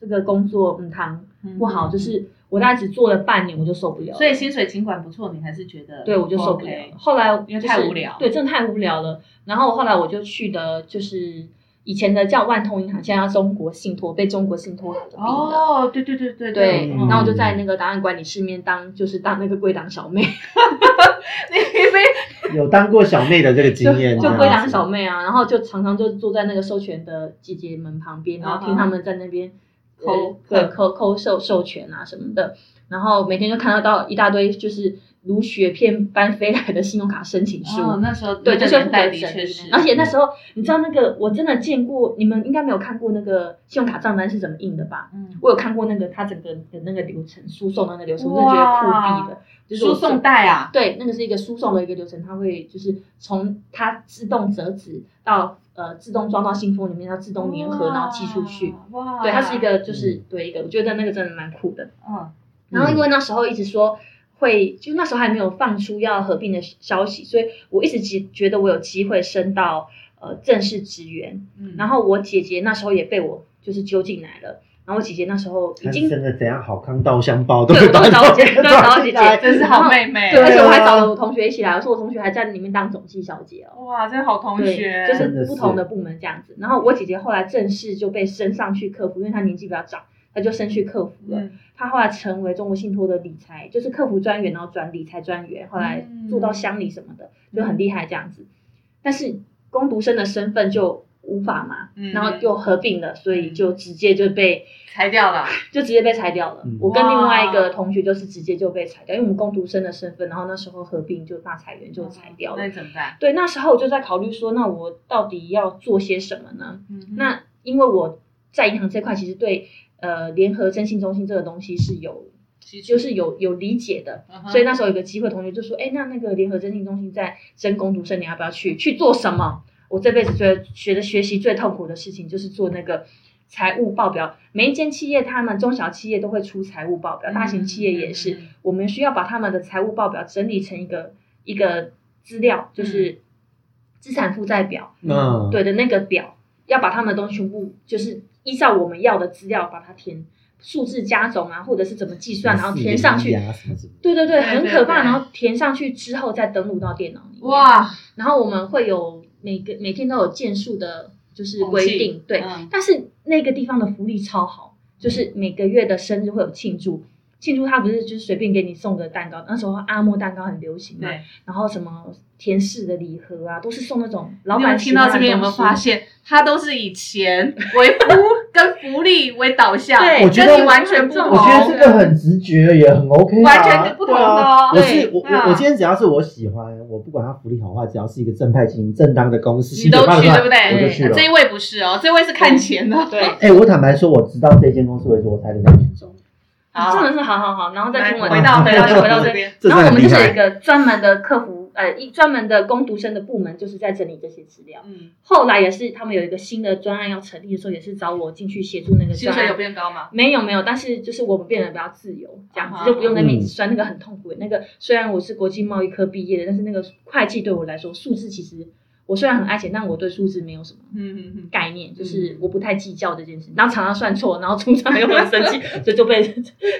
这个工作嗯堂嗯。不好，就是我大概只做了半年我就受不了了，所以薪水尽管不错，你还是觉得对我就受不了。后来因为太无聊。对，真的太无聊了。然后后来我就去的就是以前的叫万通银行，现在叫中国信托，被中国信托合并的。哦，对对对对对，嗯。然后我就在那个档案管理室里面当，就是当那个柜档小妹，你被有当过小妹的这个经验，就归档子小妹啊，然后就常常就坐在那个授权的姐姐们旁边，然后听他们在那边抠呃对嗯抠抠授授权啊什么的，然后每天就看得到一大堆就是如雪片般飞来的信用卡申请书。哦，那时候对，那就是个年代理确是，而且那时候你知道那个我真的见过，你们应该没有看过那个信用卡账单是怎么印的吧？嗯，我有看过那个他整个的那个流程，输送的那个流程，我真的觉得酷毙的。就是输送带啊，对，那个是一个输送的一个流程，它会就是从它自动折纸到呃自动装到信封里面，要自动粘合，然后寄出去。哇，对，它是一个就是对一个，我觉得那个真的蛮酷的。嗯然后因为那时候一直说会，就那时候还没有放出要合并的消息，所以我一直觉觉得我有机会升到呃正式职员。嗯，然后我姐姐那时候也被我就是揪进来了，然后我姐姐那时候已经真的怎样好康道相报，对我都会找我姐都找我姐 姐真是好妹妹，对，而且我还找了我同学一起来，我说我同学还在里面当总计小姐哦。哇，真好同对，学，就是是不同的部门这样子。然后我姐姐后来正式就被升上去客服，因为她年纪比较长，她就升去客服了。嗯她后来成为中国信托的理财，就是客服专员，然后转理财专员，后来做到乡里什么的，就很厉害这样子。但是工读生的身份就无法嘛，嗯然后又合并了，所以就直接就被裁掉了，就直接被裁掉了。嗯我跟另外一哇个同学就是直接就被裁掉，因为我们工读生的身份，然后那时候合并就大裁员就裁掉了。那你怎么办？对，那时候我就在考虑说，那我到底要做些什么呢？嗯那因为我在银行这块其实对呃联合征信中心这个东西是有其实就是有有理解的，所以那时候有个机会，同学就说，哎，那那个联合征信中心在征工读生，你要不要去去做什么？我这辈子最学的学习最痛苦的事情就是做那个。财务报表，每一间企业，他们中小企业都会出财务报表，大型企业也是。我们需要把他们的财务报表整理成一个一个资料，就是资产负债表，嗯，对的那个表，要把他们的东西全部就是依照我们要的资料把它填数字加总啊，或者是怎么计算，然后填上去。对对对，对对很可怕。然后填上去之后再登录到电脑里面。！哇，然后我们会有每个每天都有件数的，就是规定，对。嗯但是那个地方的福利超好，就是每个月的生日会有庆祝。庆祝他不是就是随便给你送个蛋糕，那时候阿莫蛋糕很流行嘛，对，然后什么甜柿的礼盒啊，都是送那种老板听到这边有没有发现？他都是以钱为福 跟福利为导向，对我觉得跟你完全不同。我觉得这个很直觉，也很 OK 啊，完全不同的哦啊我是对我啊我我今天只要是我喜欢，我不管他福利好坏，只要是一个正派经营、正当的公司，你都去对不对？我就去了这。一位不是哦，这位是看钱的。对，哎，我坦白说，我知道这间公司为止，我才领到年终。好真的是好好好，然后再听我来回到回到回到这边。然后我们就是一个专门的客服，呃，一专门的攻读生的部门，就是在整理这些资料。嗯，后来也是他们有一个新的专案要成立的时候，也是找我进去协助那个专案。薪水有变高吗？没有没有，但是就是我们变得比较自由，这样啊子就不用在那边算那个很痛苦的。那个虽然我是国际贸易科毕业的，但是那个会计对我来说，数字其实我虽然很爱钱，但我对数字没有什么嗯嗯嗯，概念，就是我不太计较这件事。然后常常算错，然后组长又很生气，所以就被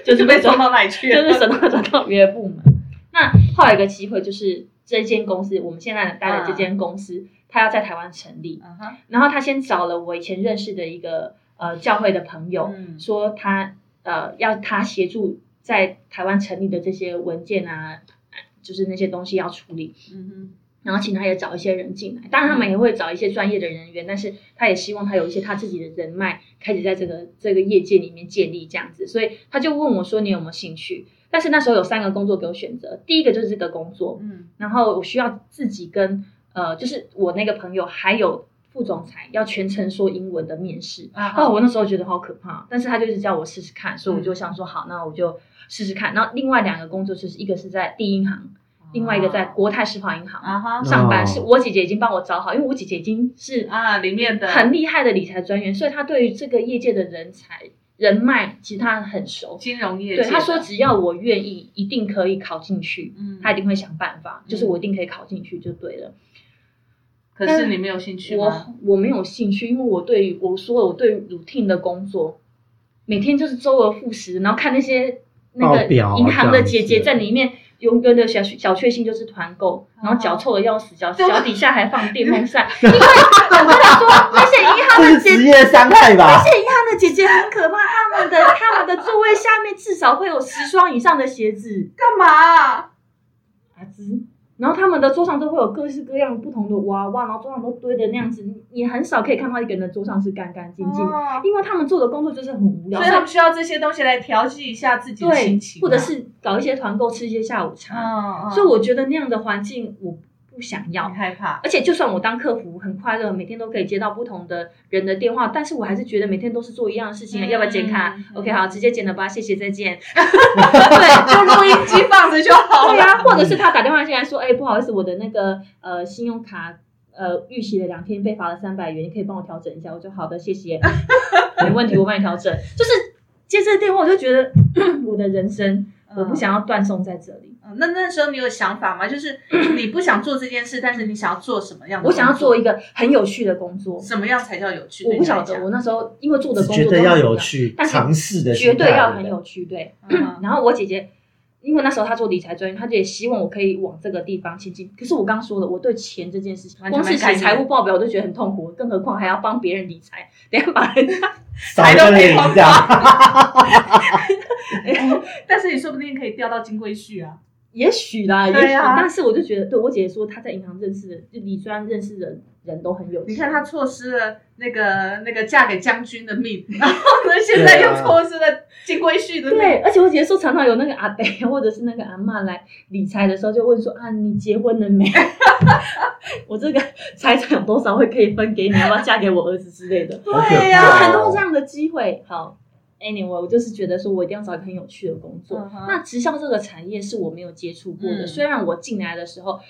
就是被转到哪里去就？是省到转到别的部门。那后来有一个机会，就是这间公司，我们现在待的这间公司，它要在台湾成立，然后他先找了我以前认识的一个呃教会的朋友，嗯说他呃要他协助在台湾成立的这些文件啊，就是那些东西要处理，嗯然后请他也找一些人进来，当然他们也会找一些专业的人员，但是他也希望他有一些他自己的人脉，开始在这个这个业界里面建立这样子，所以他就问我说你有没有兴趣？但是那时候有三个工作给我选择，第一个就是这个工作，嗯然后我需要自己跟呃，就是我那个朋友还有副总裁要全程说英文的面试。啊哦，我那时候觉得好可怕，但是他就是叫我试试看，所以我就想说好，那我就试试看。然后另外两个工作就是一个是在第一银行，另外一个在国泰世华银行啊哈上班，哦是我姐姐已经帮我找好，因为我姐姐已经是啊里面的很厉害的理财专员，所以她对于这个业界的人才人脉其实她很熟。金融业界对，她说只要我愿意，一定可以考进去。嗯他一定会想办法，就是我一定可以考进去就对了。可是你没有兴趣吗？我我没有兴趣，因为我对于我说了我对于 routine 的工作，每天就是周而复始，然后看那些那个银行的姐姐在里面永远的小小确幸就是团购，然后脚臭的要死，脚 脚底下还放电风扇，因为我跟你说那些银行的姐是职业伤害吧？那些银行的姐姐很可怕，他们的他们的座位下面至少会有十双以上的鞋子。干嘛？阿芝，然后他们的桌上都会有各式各样不同的娃娃，然后桌上都堆的那样子，你你很少可以看到一个人的桌上是干干净净的，哦。因为他们做的工作就是很无聊，所以他们需要这些东西来调剂一下自己的心情啊，，或者是搞一些团购吃一些下午茶，所以我觉得那样的环境我不想要。害怕，而且就算我当客服很快乐，每天都可以接到不同的人的电话，但是我还是觉得每天都是做一样的事情，嗯要不要剪卡、嗯 o k 好，直接剪了吧，谢谢，再见。对，就录音机放着就好了。对呀、或者是他打电话进来说，哎、不好意思，我的那个呃信用卡呃逾期了两天，被罚了三百元，你可以帮我调整一下。我就好的，谢谢，没问题，我帮你调整。就是接这个电话，我就觉得 我的人生我不想要断送在这里。嗯。那那时候你有想法吗？就是 你不想做这件事，但是你想要做什么样的？我想要做一个很有趣的工作。什么样才叫有趣？我不晓得，我那时候因为做的工作觉得要有趣，但是尝试的绝对要很有趣，对。嗯 然后我姐姐，因为那时候她做理财专员，她就也希望我可以往这个地方前进。可是我刚刚说了，我对钱这件事情，光是写财务报表我都觉得很痛苦，更何况还要帮别人理财，等下把人家少一个脸这样，但是你说不定可以调到金龟婿啊。也许啦，也许，啊但是我就觉得，对我姐姐说她在银行认识的，就理专认识的人都很有钱。你看她错失了那个那个嫁给将军的命，然后呢，现在又错失了金龟婿的命。对，而且我姐姐说，常常有那个阿伯或者是那个阿嬷来理财的时候，就问说啊，你结婚了没？我这个财产有多少会可以分给你？要不要嫁给我儿子之类的？对呀、很多这样的机会。好，anyway，我就是觉得说我一定要找一个很有趣的工作。那直销这个产业是我没有接触过的，嗯虽然我进来的时候。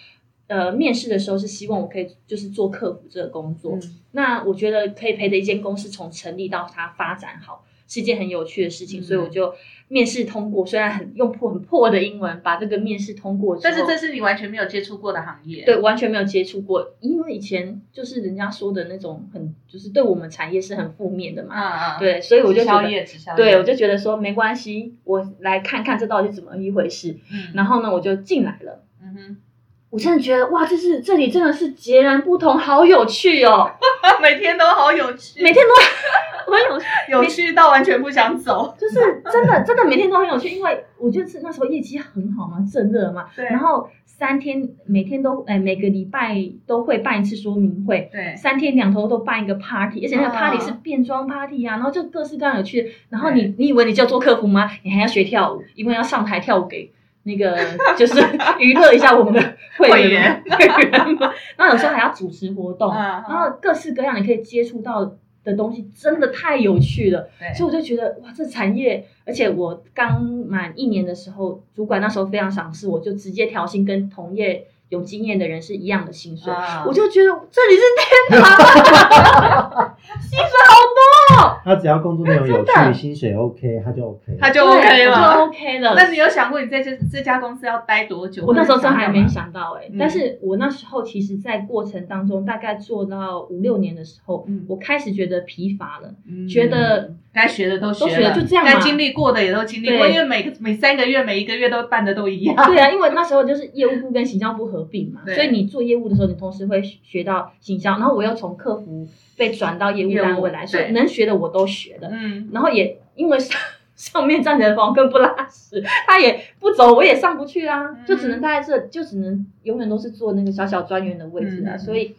呃，面试的时候是希望我可以就是做客服这个工作，嗯那我觉得可以陪着一间公司从成立到它发展好，是一件很有趣的事情，嗯所以我就面试通过，虽然很用破很破的英文把这个面试通过，但是这是你完全没有接触过的行业。对完全没有接触过，因为以前就是人家说的那种很就是对我们产业是很负面的嘛，嗯嗯，对，所以我就觉得。对，我就觉得说没关系，我来看看这到底是怎么一回事。嗯，然后呢，我就进来了。嗯哼，我真的觉得哇，这是这里真的是截然不同，好有趣哦！每天都好有趣，每天都很有趣，有趣到完全不想走。就是真的真的每天都很有趣，因为我就是那时候业绩很好嘛，正热嘛，对然后三天每天都哎每个礼拜都会办一次说明会，对，三天两头都办一个 party，而且那个嗯 party 是变装 party 啊，然后就各式各样有趣的。然后你你以为你就做客服吗？你还要学跳舞，因为要上台跳舞给那个就是 娱乐一下我们的会会员会员们。然后有时候还要主持活动，嗯然后各式各样你可以接触到的东西，真的太有趣了。所以我就觉得哇，这产业，而且我刚满一年的时候，主管那时候非常赏识我，就直接调薪跟同业有经验的人是一样的薪水，啊我就觉得这里是天堂，薪水好他只要工作内容有趣，薪水 OK，他就 OK。他就 OK 了就了。OK 了。那你有想过你在这这家公司要待多久？我那时候真还没想到哎、嗯但是我那时候其实，在过程当中，大概做到五六年的时候，嗯我开始觉得疲乏了，嗯觉得该学的都学了就这样该经历过的也都经历过，因为每个每三个月、每一个月都办的都一样。对啊，因为那时候就是业务部跟行销部合并嘛，所以你做业务的时候，你同时会学到行销，然后我又从客服被转到业务单位来，所以能学的我都学了。嗯，然后也因为上 上面站着的房更不拉屎，他也不走，我也上不去啊，嗯就只能待在这，就只能永远都是坐那个小小专员的位置啊，嗯所以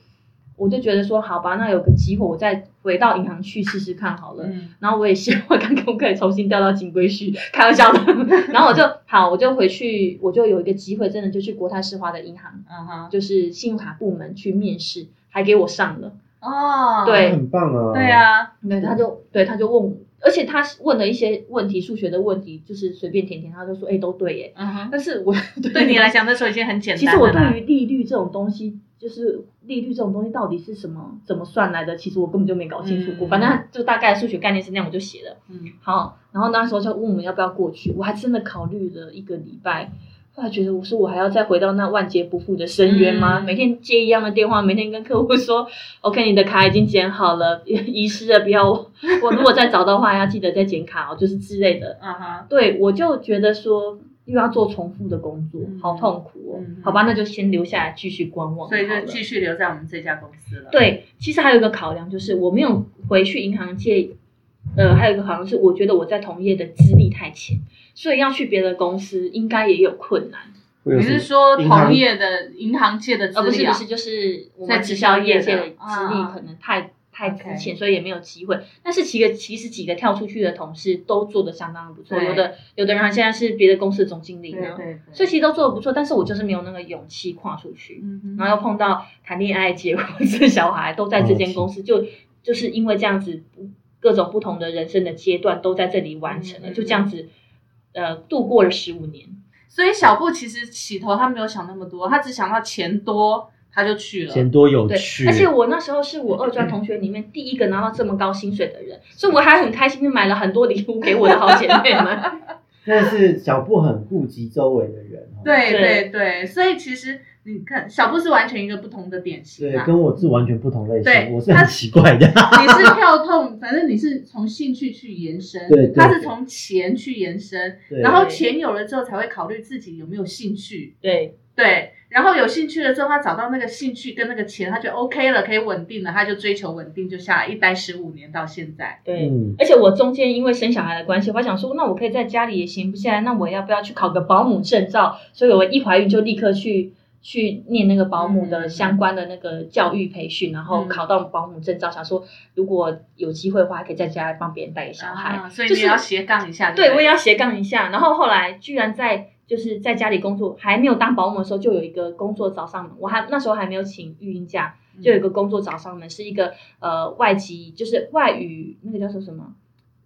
我就觉得说，好吧，那有个机会，我再回到银行去试试看好了。嗯然后我也希望看可不可以重新调到金龟婿，开玩笑的。然后我就好，我就回去，我就有一个机会，真的就去国泰世华的银行，嗯哼，就是信用卡部门去面试，还给我上了。哦，对很棒啊！对，啊，对，他就对他就问我，而且他问了一些问题，数学的问题，就是随便填填，他就说，哎、都对耶。嗯哼，但是我对你来，讲 那时候已经很简单其实我。对于利率这种东西，就是利率这种东西到底是什么，怎么算来的，其实我根本就没搞清楚过。嗯反正就大概数学概念是那样，我就写了。嗯好，然后那时候就问我们要不要过去，我还真的考虑了一个礼拜。后来觉得，我说我还要再回到那万劫不复的深渊吗？嗯每天接一样的电话，每天跟客户说，OK，你的卡已经剪好了，遗失了，不要我。我如果再找到的话，要记得再剪卡哦，就是之类的。嗯哼，对，我就觉得说又要做重复的工作，嗯好痛苦哦。嗯好吧，那就先留下来继续观望。所以就继续留在我们这家公司了。，对，其实还有一个考量就是我没有回去银行界，呃，还有一个考量是我觉得我在同业的资历太浅，所以要去别的公司应该也有困难。你是说同业的银行界的资呃，不是历啊？不是，就是我在们直销业界的资历啊可能太太之 OK 前所以也没有机会。但是几个其实几个跳出去的同事都做的相当的不错，有的有的人现在是别的公司的总经理对呢，对对，所以其实都做的不错，但是我就是没有那个勇气跨出去。嗯然后又碰到谈恋爱、结婚、生小孩，都在这间公司，就就是因为这样子，各种不同的人生的阶段都在这里完成了，嗯就这样子，呃，度过了十五年。所以小布其实起头他没有想那么多，他只想到钱多他就去了。钱多有趣，，而且我那时候是我二专同学里面第一个拿到这么高薪水的人，所以我还很开心的买了很多礼物给我的好姐妹们。真的是小布很顾及周围的人哦。对对对对，所以其实你看，小布是完全一个不同的典型对，啊。跟我是完全不同类对型，我是很奇怪的。你是跳痛，反正你是从兴趣去延伸，对对他是从钱去延伸，对然后钱有了之后才会考虑自己有没有兴趣，对对，然后有兴趣了之后，他找到那个兴趣跟那个钱，他就 OK 了，可以稳定了，他就追求稳定，就下来一待十五年到现在。对。嗯，而且我中间因为生小孩的关系，我还想说，那我可以在家里也闲不下来，那我要不要去考个保姆证照？所以我一怀孕就立刻去去念那个保姆的嗯相关的那个教育培训，然后嗯考到保姆证照，想说如果有机会的话，还可以在家帮别人带小孩。啊，所以就是你也要斜杠一下就对，我也要斜杠一下。然后后来居然在就是在家里工作，还没有当保姆的时候，就有一个工作找上门。我还那时候还没有请育婴假，嗯就有一个工作找上门，是一个呃外籍，就是外语那个叫做什么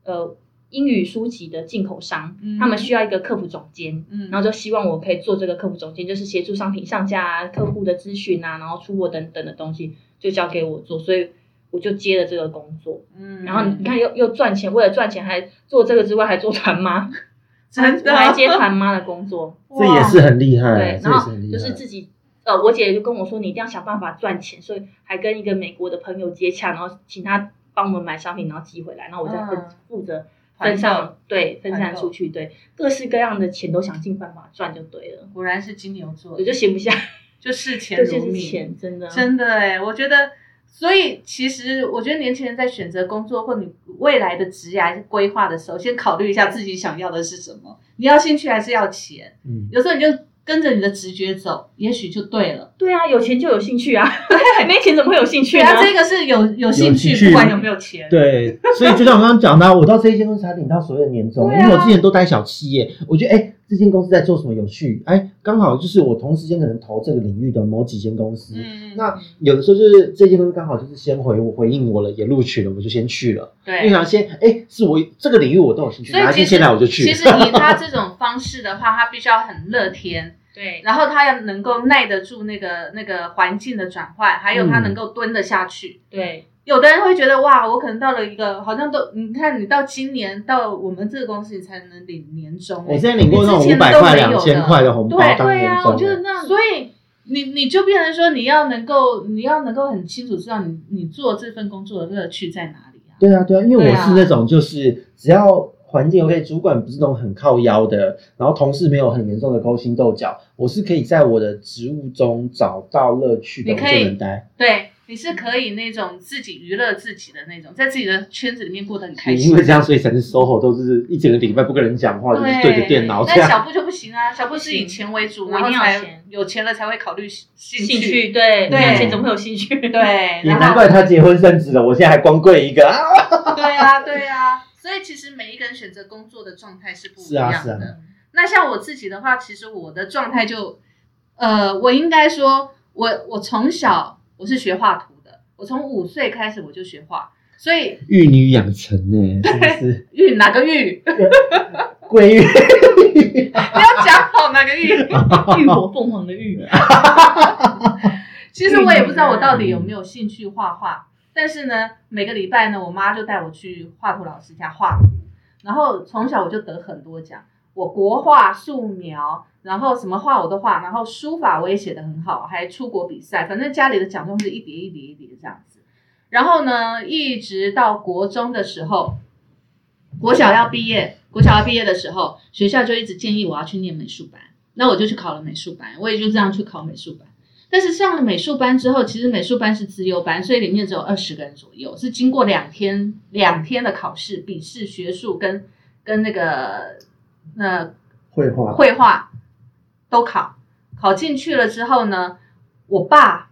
呃英语书籍的进口商，嗯他们需要一个客服总监。嗯，然后就希望我可以做这个客服总监，就是协助商品上架啊、客户的咨询啊，然后出货等等的东西，就交给我做，所以我就接了这个工作。嗯，然后你看又又赚钱，为了赚钱还做这个之外还做团妈，真的。我还接团妈的工作，这也是很厉害，对，这然后也是很厉害。就是自己。呃，我姐就跟我说，你一定要想办法赚钱，所以还跟一个美国的朋友接洽，然后请他帮我们买商品，然后寄回来，然后我再负责分上，对，分散出去，对，各式各样的钱都想尽办法赚就对了，果然是金牛座。我，就闲不下，就视钱就如命。是钱，真的，真的哎，我觉得，所以其实我觉得年轻人在选择工作或你未来的职业规划的时候，先考虑一下自己想要的是什么。你要兴趣还是要钱？嗯，有时候你就跟着你的直觉走，也许就对了。对啊，有钱就有兴趣啊，没钱怎么会有兴趣呢？对啊，这个是有有兴趣，兴趣不管有没有钱。对，所以就像我刚刚讲的啊，我到这一间公司才领到所谓的年终，啊因为我之前都待小企业，我觉得哎，这间公司在做什么有趣，哎，刚好就是我同时间可能投这个领域的某几间公司，嗯，那有的时候就是这间公司刚好就是先回我回应我了，也录取了，我就先去了，对。因为对。想先哎，是我这个领域我都有兴趣，哪一天所以其实现在我就去。其实以他这种方式的话，他必须要很乐天，对。然后他要能够耐得住那个那个环境的转换，还有他嗯。能够蹲得下去。对有的人会觉得哇，我可能到了一个好像都，你看你到今年到我们这个公司你才能领年终、我之前领过那种五百块、两千块的红包对当年终，对啊，我觉得那所以你你就变成说你要能够你要能够很清楚知道你你做这份工作的乐趣在哪里啊？对啊，对啊，因为我是那种就是只要环境 OK，主管不是那种很靠腰的，然后同事没有很严重的勾心斗角，我是可以在我的职务中找到乐趣的，我就能待。对，你是可以那种自己娱乐自己的那种，在自己的圈子里面过得很开心。因为这样，所以才是 SOHO 都是一整个礼拜不跟人讲话，就是对着电脑这样。但小布就不行啊，小布是以钱为主，我一定要然后才钱有钱了才会考虑兴兴趣，对，对没有钱怎么会有兴趣？对，也难怪他结婚生子了，我现在还光棍一个啊！对啊，对啊，所以其实每一个人选择工作的状态是不一样的。是啊是啊那像我自己的话，其实我的状态就，呃，我应该说，我我从小我是学画图的，我从五岁开始我就学画，所以玉女养成呢，真的是玉哪个玉？桂玉。不要讲好哪个玉。浴火凤凰的浴，其实我也不知道我到底有没有兴趣画画，但是呢，每个礼拜呢，我妈就带我去画图老师家画图，然后从小我就得很多奖，我国画、素描，然后什么画我都画，然后书法我也写得很好，还出国比赛，反正家里的奖状是一叠一叠一叠这样子。然后呢，一直到国中的时候，国小要毕业，国小要毕业的时候，学校就一直建议我要去念美术班，那我就去考了美术班，我也就这样去考美术班。但是上了美术班之后，其实美术班是自由班，所以里面只有二十个人左右，是经过两天两天的考试、笔试、学术跟跟那个呃绘画，绘画都考，考进去了之后呢，我爸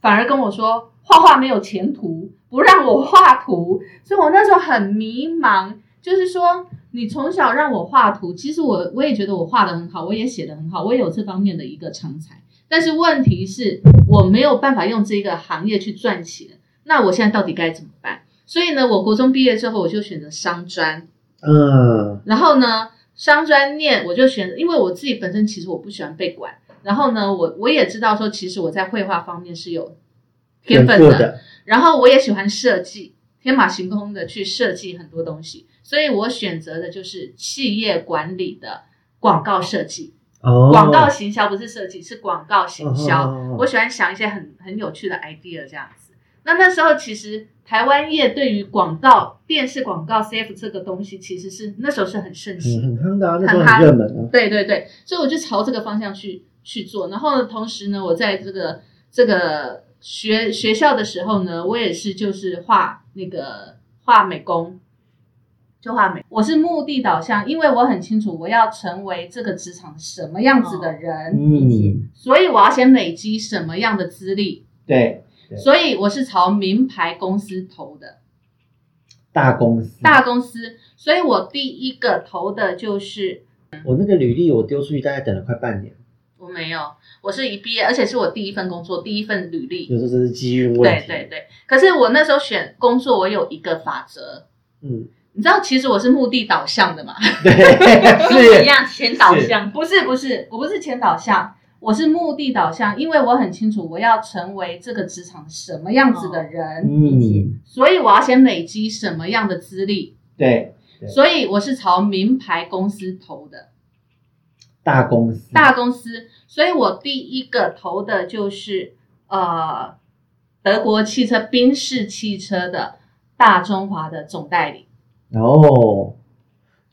反而跟我说，画画没有前途，不不让我画图，所以我那时候很迷茫。就是说，你从小让我画图，其实我我也觉得我画的很好，我也写的很好，我也有这方面的一个长才。但是问题是我没有办法用这个行业去赚钱，那我现在到底该怎么办？所以呢，我国中毕业之后，我就选择商专，嗯，然后呢，商专念我就选，因为我自己本身其实我不喜欢被管，然后呢，我我也知道说，其实我在绘画方面是有天分的，的，然后我也喜欢设计，天马行空的去设计很多东西，所以我选择的就是企业管理的广告设计。哦，广告行销不是设计，是广告行销。哦我喜欢想一些很很有趣的 idea 这样子。那那时候其实台湾业对于广告、电视广告 CF 这个东西，其实是那时候是很盛行。很很夯的啊，那时候很热门啊。对对对，所以我就朝这个方向去去做。然后呢，同时呢，我在这个这个学学校的时候呢，我也是就是画那个画美工，就画美。我是目的导向，因为我很清楚我要成为这个职场什么样子的人，嗯，所以我要先累积什么样的资历。对所以我是朝名牌公司投的，大公司，大公司。所以我第一个投的就是我那个履历我丢出去，大概等了快半年，我没有，我是一毕业，而且是我第一份工作，第一份履历。有时候这是机遇问题。对对对，可是我那时候选工作，我有一个法则，嗯，你知道，其实我是目的导向的嘛？对，跟 我一样前导向，不是不是，我不是前导向，我是目的导向，因为我很清楚我要成为这个职场什么样子的人，嗯，所以我要先累积什么样的资历，对，对。所以我是朝名牌公司投的。大公司，大公司，所以我第一个投的就是呃德国汽车宾士汽车的大中华的总代理，哦，就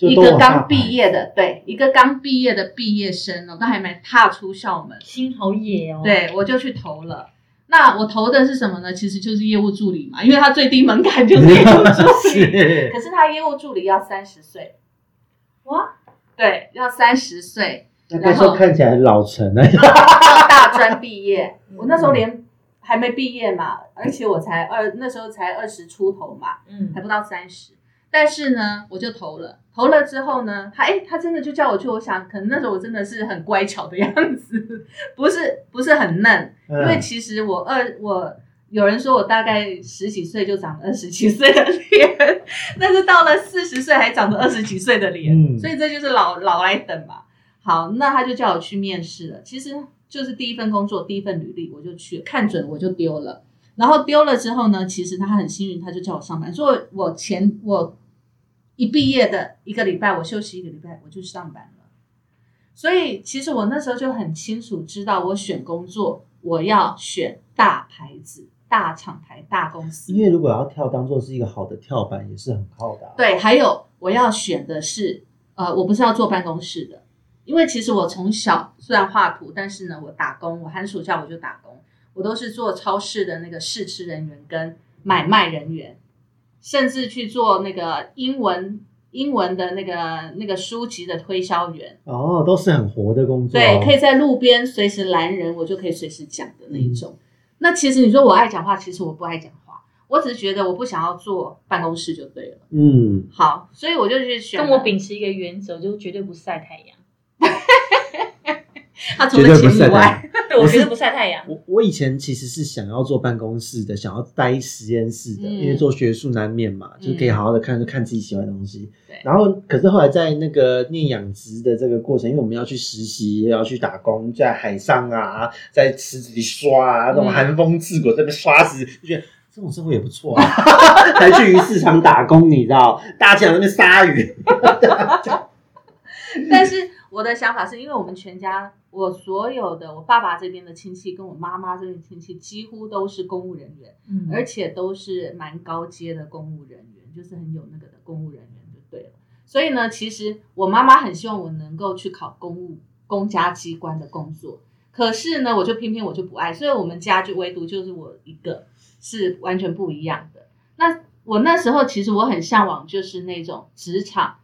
一个刚毕业的，对，一个刚毕业的毕业生哦，都还没踏出校门，心好野哦。，对我就去投了。那我投的是什么呢？其实就是业务助理嘛，因为他最低门槛就 是业务助理。是可是他业务助理要三十岁，哇，对，要三十岁，那那时候看起来很老成啊。要大专毕业，我那时候连还没毕业嘛，而且我才二那时候才二十出头嘛，嗯还，不到三十。但是呢，我就投了，投了之后呢，他哎，他真的就叫我去，我想可能那时候我真的是很乖巧的样子，不是不是很嫩，因为嗯其实我二我有人说我大概十几岁就长了二十几岁的脸，但是到了四十岁还长着二十几岁的脸，嗯所以这就是老老来等嘛。好，那他就叫我去面试了。其实就是第一份工作，第一份履历，我就去看准我就丢了。然后丢了之后呢，其实他很幸运，他就叫我上班。所以我前我一毕业的一个礼拜，我休息一个礼拜，我就上班了。所以其实我那时候就很清楚知道，我选工作我要选大牌子、大厂牌、大公司。因为如果要跳当做是一个好的跳板，也是很靠的啊。对，还有我要选的是，呃，我不是要坐办公室的，因为其实我从小虽然画图，但是呢，我打工，我寒暑假我就打工，我都是做超市的那个试吃人员跟买卖人员，甚至去做那个英文英文的那个那个书籍的推销员。哦，都是很活的工作哦。对，可以在路边随时拦人，我就可以随时讲的那一种。那其实你说我爱讲话，其实我不爱讲话，我只是觉得我不想要坐办公室就对了。嗯，好，所以我就去选。跟我秉持一个原则，就是绝对不晒太阳。他除了钱以外，对，我绝对不晒太阳。我我以前其实是想要做办公室的，想要待实验室的，嗯因为做学术难免嘛，就可以好好的看，就看自己喜欢的东西。对然后，可是后来在那个念养殖的这个过程，因为我们要去实习，也要去打工，在海上啊，在池子里刷啊，那种嗯寒风刺骨，在那边刷石，就觉得这种生活也不错啊。还去鱼市场打工，你知道，大家在那边杀鱼。但是我的想法是因为我们全家，我所有的我爸爸这边的亲戚跟我妈妈这边亲戚几乎都是公务人员，嗯而且都是蛮高阶的公务人员，就是很有那个的公务人员就对了。所以呢，其实我妈妈很希望我能够去考公务公家机关的工作，可是呢，我就偏偏我就不爱，所以我们家就唯独就是我一个是完全不一样的。那我那时候其实我很向往，就是那种职场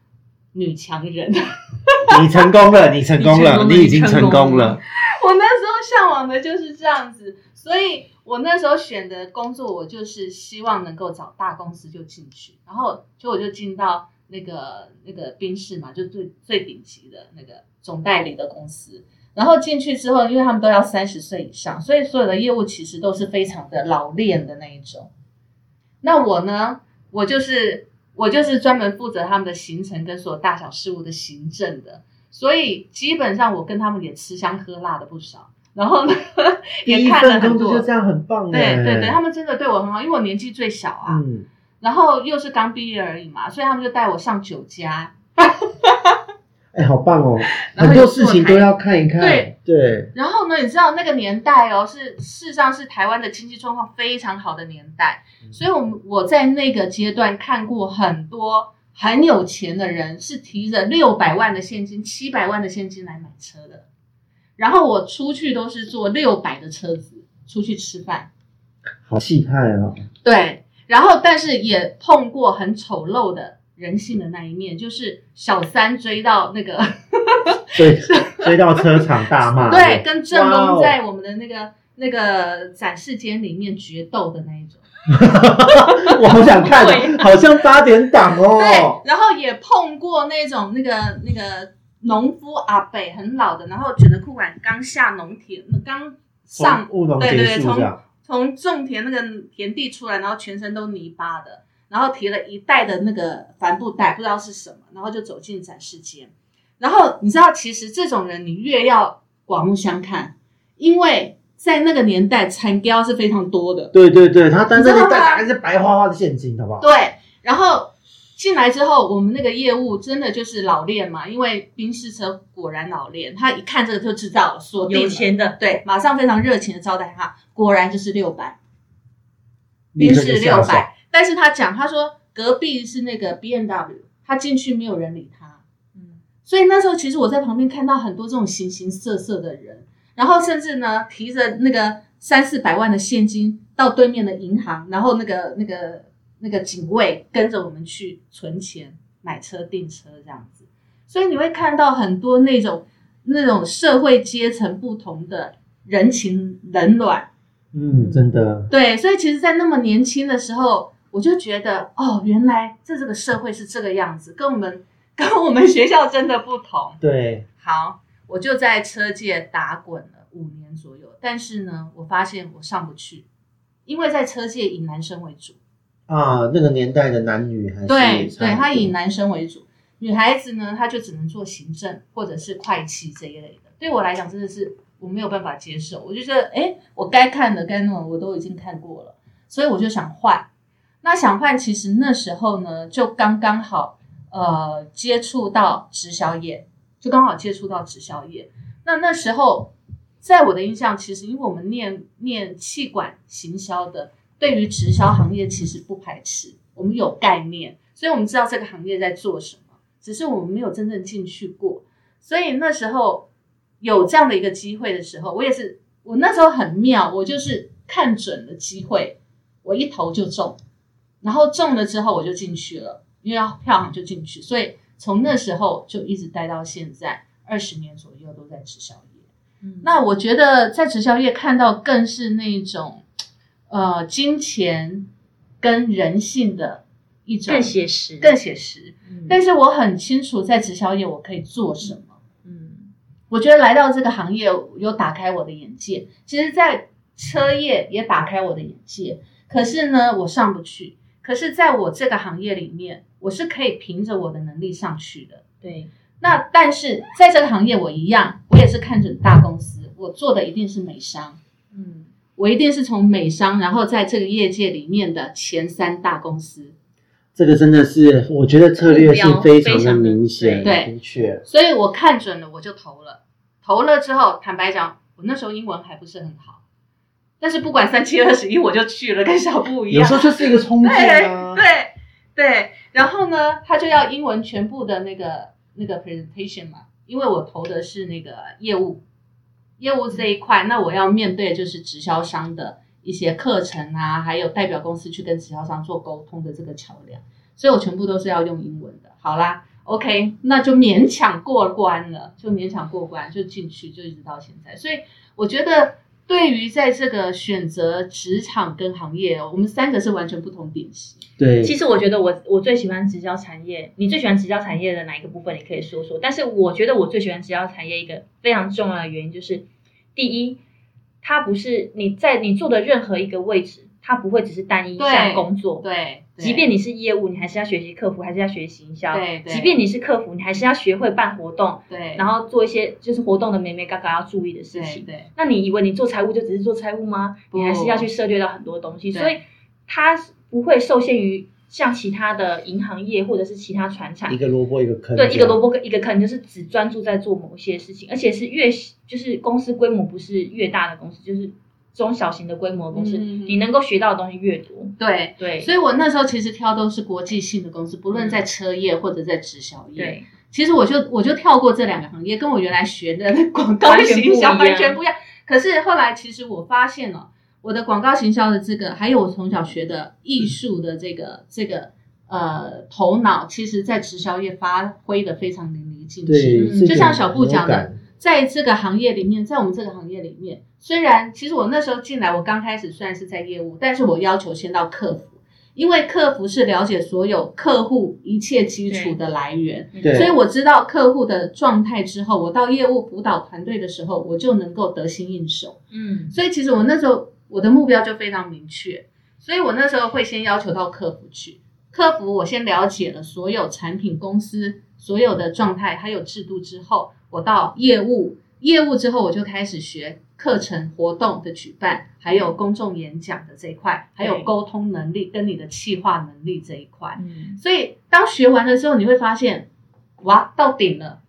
女强人。你成功了，你成功了，你已经成功了功了。我那时候向往的就是这样子，所以我那时候选的工作，我就是希望能够找大公司就进去，然后就我就进到那个那个宾士嘛，就最最顶级的那个总代理的公司。然后进去之后，因为他们都要三十岁以上，所以所有的业务其实都是非常的老练的那一种。那我呢，我就是我就是专门负责他们的行程跟所有大小事务的行政的，所以基本上我跟他们也吃香喝辣的不少。然后呢，第也看了很多就这样很棒对哎，对对，他们真的对我很好，因为我年纪最小啊，嗯，然后又是刚毕业而已嘛，所以他们就带我上酒家。哎，好棒哦，很多事情都要看一看，对对，然后呢，你知道那个年代哦，是事实上是台湾的经济状况非常好的年代，嗯所以我们我在那个阶段看过很多很有钱的人是提着六百万的现金、七百万的现金来买车的，然后我出去都是坐六百的车子出去吃饭，好气派哦，对，然后但是也碰过很丑陋的人性的那一面，就是小三追到那个 对追到车场大骂，对，跟正宫在我们的那个那个展示间里面决斗的那一种。我好想看对，好像八点档哦。对哦，，然后也碰过那种那个那个农夫阿北很老的，然后卷着裤管刚下农田，刚上对对对，从从种田那个田地出来，然后全身都泥巴的，然后提了一袋的那个帆布袋，不知道是什么，然后就走进展示间。然后你知道，其实这种人你越要刮目相看，因为在那个年代产雕是非常多的。对对对，他单身你知道吗一袋还是白花花的现金，好不好？对，然后进来之后，我们那个业务真的就是老练嘛，因为宾士车果然老练，他一看这个就知道了，锁定了有钱的，对，马上非常热情的招待他，果然就是六百。立刻就宾士六百，但是他讲，他说隔壁是那个 B N W，他进去没有人理他，嗯，所以那时候其实我在旁边看到很多这种形形色色的人，然后甚至呢提着那个三四百万的现金到对面的银行，然后那个那个那个警卫跟着我们去存钱、买车、订车这样子，所以你会看到很多那种那种社会阶层不同的人情冷暖。嗯，真的，对，所以其实，在那么年轻的时候，我就觉得，哦，原来这这个社会是这个样子，跟我们跟我们学校真的不同。对，好，我就在车界打滚了五年左右，但是呢，我发现我上不去，因为在车界以男生为主，啊，那个年代的男女还是对对，他以男生为主，女孩子呢，她就只能做行政或者是会计这一类的。对我来讲，真的是我没有办法接受。我就觉得，哎，我该看的、该弄的我都已经看过了，所以我就想换。那想换，其实那时候呢，就刚刚好，呃，接触到直销业，就刚好接触到直销业。那那时候，在我的印象，其实因为我们念念气管行销的，对于直销行业其实不排斥，我们有概念，所以我们知道这个行业在做什么，只是我们没有真正进去过。所以那时候有这样的一个机会的时候，我也是，我那时候很妙，我就是看准了机会，我一投就中，然后中了之后我就进去了，因为要票行就进去，所以从那时候就一直待到现在，二十年左右都在直销业。嗯那我觉得在直销业看到更是那种，呃，金钱跟人性的一种更写实，更写实。嗯，但是我很清楚在直销业我可以做什么。嗯我觉得来到这个行业有打开我的眼界，其实，在车业也打开我的眼界。可是呢，我上不去。可是，在我这个行业里面，我是可以凭着我的能力上去的。对，那但是在这个行业，我一样，我也是看准大公司，我做的一定是美商，嗯我一定是从美商，然后在这个业界里面的前三大公司。这个真的是，我觉得策略性非常的非常的明显，对的确，所以我看准了，我就投了。投了之后，坦白讲，我那时候英文还不是很好，但是不管三七二十一，我就去了，跟小布一样有时。候就是一个冲劲对啊，对对，然后呢，他就要英文全部的那个那个 presentation 嘛，因为我投的是那个业务业务这一块，那我要面对就是直销商的一些课程啊，还有代表公司去跟直销商做沟通的这个桥梁，所以我全部都是要用英文的。好啦，OK，那就勉强过关了，就勉强过关，就进去，就一直到现在。所以我觉得对于在这个选择职场跟行业哦，我们三个是完全不同点型。对，其实我觉得我我最喜欢直销产业，你最喜欢直销产业的哪一个部分？你可以说说。但是我觉得我最喜欢直销产业一个非常重要的原因就是，第一，它不是你在你做的任何一个位置，它不会只是单一一项工作。对，对即便你是业务，你还是要学习客服，还是要学习营销。对对即便你是客服，你还是要学会办活动，对，然后做一些就是活动的美美嘎嘎要注意的事情。对那你以为你做财务就只是做财务吗？你还是要去涉猎到很多东西，所以它不会受限于像其他的银行业或者是其他船产一，个萝卜一个坑，对，一个萝卜一个坑，就是只专注在做某些事情，而且是越就是公司规模不是越大的公司，就是中小型的规模的公司，你能够学到的东西越多。对。对，所以我那时候其实挑都是国际性的公司，不论在车业或者在直销业。对，其实我就我就跳过这两个行业，跟我原来学的广告行销完全不一样。可是后来其实我发现了，我的广告行销的这个，还有我从小学的艺术的这个这个呃头脑，其实在直销业发挥的非常淋漓尽致。对，嗯就像小布讲的，在这个行业里面，在我们这个行业里面，虽然其实我那时候进来，我刚开始虽然是在业务，但是我要求先到客服，因为客服是了解所有客户一切基础的来源，对所以我知道客户的状态之后，我到业务辅导团队的时候，我就能够得心应手。嗯，所以其实我那时候我的目标就非常明确，所以我那时候会先要求到客服去。客服我先了解了所有产品公司所有的状态还有制度之后，我到业务，业务之后我就开始学课程活动的举办，还有公众演讲的这一块，还有对沟通能力跟你的企划能力这一块。嗯，所以当学完了之后，你会发现，哇，到顶了，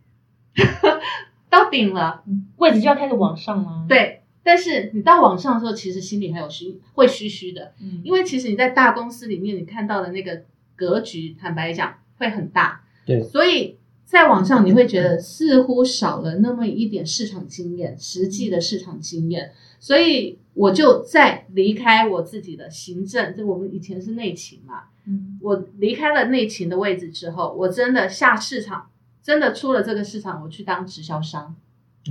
到顶了。位置就要开始往上了。，对，但是你到往上的时候，其实心里还有虚，会虚虚的，嗯，因为其实你在大公司里面，你看到的那个格局，坦白讲会很大，对。所以在网上你会觉得似乎少了那么一点市场经验，实际的市场经验，所以我就在离开我自己的行政，就我们以前是内勤嘛，嗯我离开了内勤的位置之后，我真的下市场，真的出了这个市场，我去当直销商。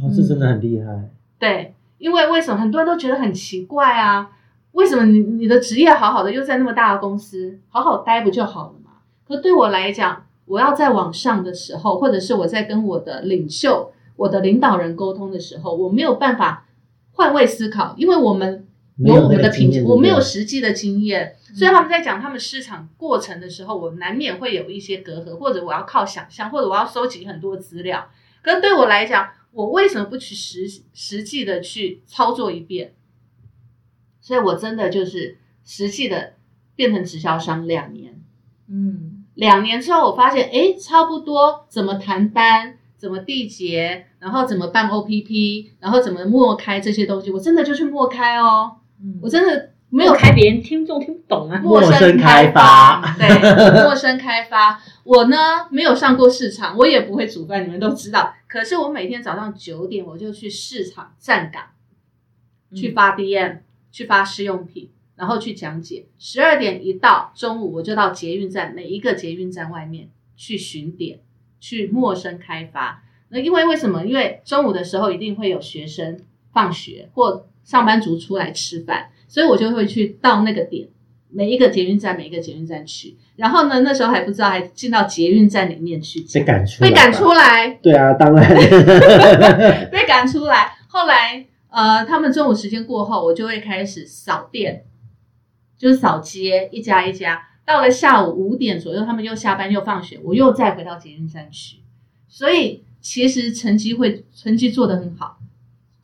哦，这真的很厉害。对，因为为什么很多人都觉得很奇怪啊？为什么你你的职业好好的，又在那么大的公司好好待不就好了嘛？可对我来讲，我要在网上的时候，或者是我在跟我的领袖、我的领导人沟通的时候，我没有办法换位思考，因为我们有有我们的评那个经验，我没有实际的经验，所以他们在讲他们市场过程的时候，我难免会有一些隔阂，或者我要靠想象，或者我要收集很多资料。可是对我来讲，我为什么不去实实际的去操作一遍？所以我真的就是实际的变成直销商两年，嗯两年之后我发现，哎，差不多怎么谈单，怎么缔结，然后怎么办 OPP，然后怎么默开这些东西，我真的就去默开哦，嗯，我真的没没有有开别人听众听不懂啊。陌陌生开开发对，陌生开发。我呢没有上过市场，我也不会煮饭，你们都知道。可是我每天早上九点我就去市场站岗，去发 DM，、去发试用品，然后去讲解。十二点一到，中午我就到捷运站，每一个捷运站外面去巡点，去陌生开发。那因为为什么？因为中午的时候一定会有学生放学或上班族出来吃饭，所以我就会去到那个点，每一个捷运站每一个捷运站去。然后呢，那时候还不知道，还进到捷运站里面去被赶出来，被赶出。来，对啊，当然。被赶出来。后来呃，他们中午时间过后，我就会开始扫店，就是扫街，一家一家。到了下午五点左右，他们又下班又放学，我又再回到捷运站去。所以其实成绩会成绩做得很好，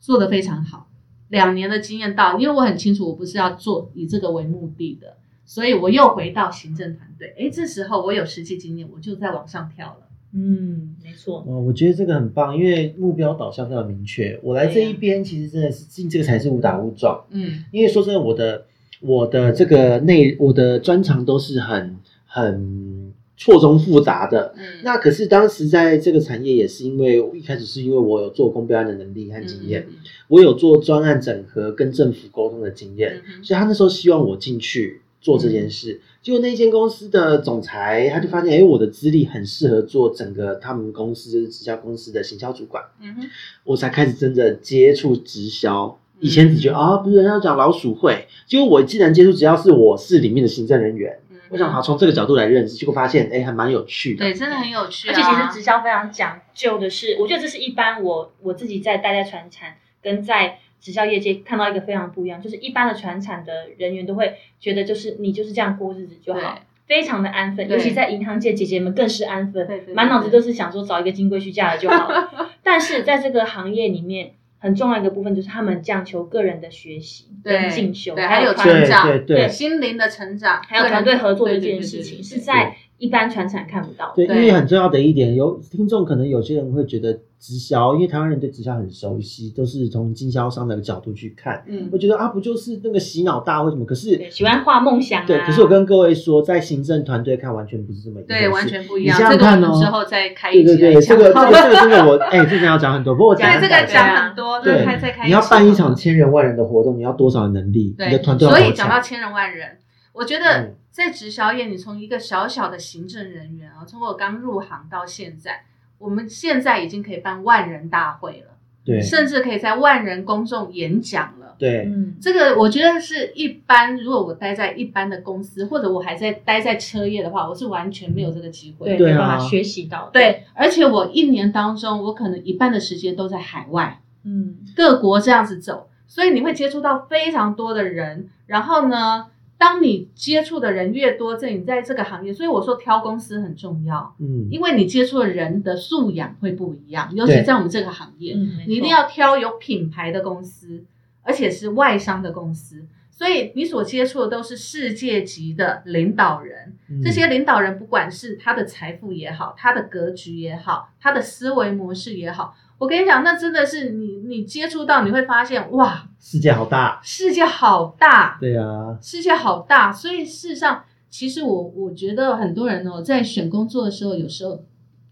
做得非常好。两年的经验到，因为我很清楚我不是要做以这个为目的的，所以我又回到行政团队。诶，这时候我有实际经验，我就在往上跳了。嗯，没错。哦，我觉得这个很棒，因为目标导向非常明确。我来这一边其实真的是进这个才是误打误撞，嗯因为说真的，我的我的这个内我的专长都是很很错综复杂的。嗯，那可是当时在这个产业也是因为一开始是因为我有做公标案的能力和经验，我有做专案整合跟政府沟通的经验，嗯所以他那时候希望我进去做这件事。结果那间公司的总裁他就发现，哎，我的资历很适合做整个他们公司就是直销公司的行销主管，嗯哼，我才开始真的接触直销，以前只觉得啊，不是人家讲老鼠会，结果我既然接触，只要是我市里面的行政人员，嗯我想好从这个角度来认识，结果发现哎，还蛮有趣的。对，真的很有趣、啊。而且其实直销非常讲究的是，我觉得这是一般我我自己在待在传产跟在直销业界看到一个非常不一样，就是一般的传产的人员都会觉得就是你就是这样过日子就好，非常的安分，尤其在银行界姐姐们更是安分对对对，满脑子都是想说找一个金龟婿嫁了就好了。但是在这个行业里面。很重要一个部分就是他们讲求个人的学习对跟进修，对还有成长对对心灵的成长，还有团队合作对这件事情，对是在一般传产看不到的。对，因为很重要的一点，有听众可能有些人会觉得直销，因为台湾人对直销很熟悉，都是从经销商的角度去看，嗯会觉得啊，不就是那个洗脑大会什么？可是，喜欢画梦想啊。对，可是我跟各位说，在行政团队看，完全不是这么一回事对，完全不一你样。想想看哦这个我们之后再开一对对对，这。个这个这个真的我 哎，之前要讲很多，不过我对讲这个讲讲很多，对你要办一场千人万人的活动，你要多少能力？你的对，团队所以讲到？千人万人，我觉嗯得在直销业，你从一个小小的行政人员啊，从我刚入行到现在，我们现在已经可以办万人大会了，对甚至可以在万人公众演讲了。对嗯，这个我觉得是一般，如果我待在一般的公司，或者我还在待在车业的话，我是完全没有这个机会。对，没办法学习到。，对，而且我一年当中，我可能一半的时间都在海外。嗯，各国这样子走，所以你会接触到非常多的人。然后呢，当你接触的人越多，这你在这个行业，所以我说挑公司很重要，嗯，因为你接触的人的素养会不一样，尤其在我们这个行业，嗯，你一定要挑有品牌的公司，而且是外商的公司。所以你所接触的都是世界级的领导人，嗯。这些领导人不管是他的财富也好，他的格局也好，他的思维模式也好，我跟你讲，那真的是你你接触到，你会发现哇，世界好大，世界好大，对啊，世界好大。所以事实上，其实我我觉得很多人哦，在选工作的时候，有时候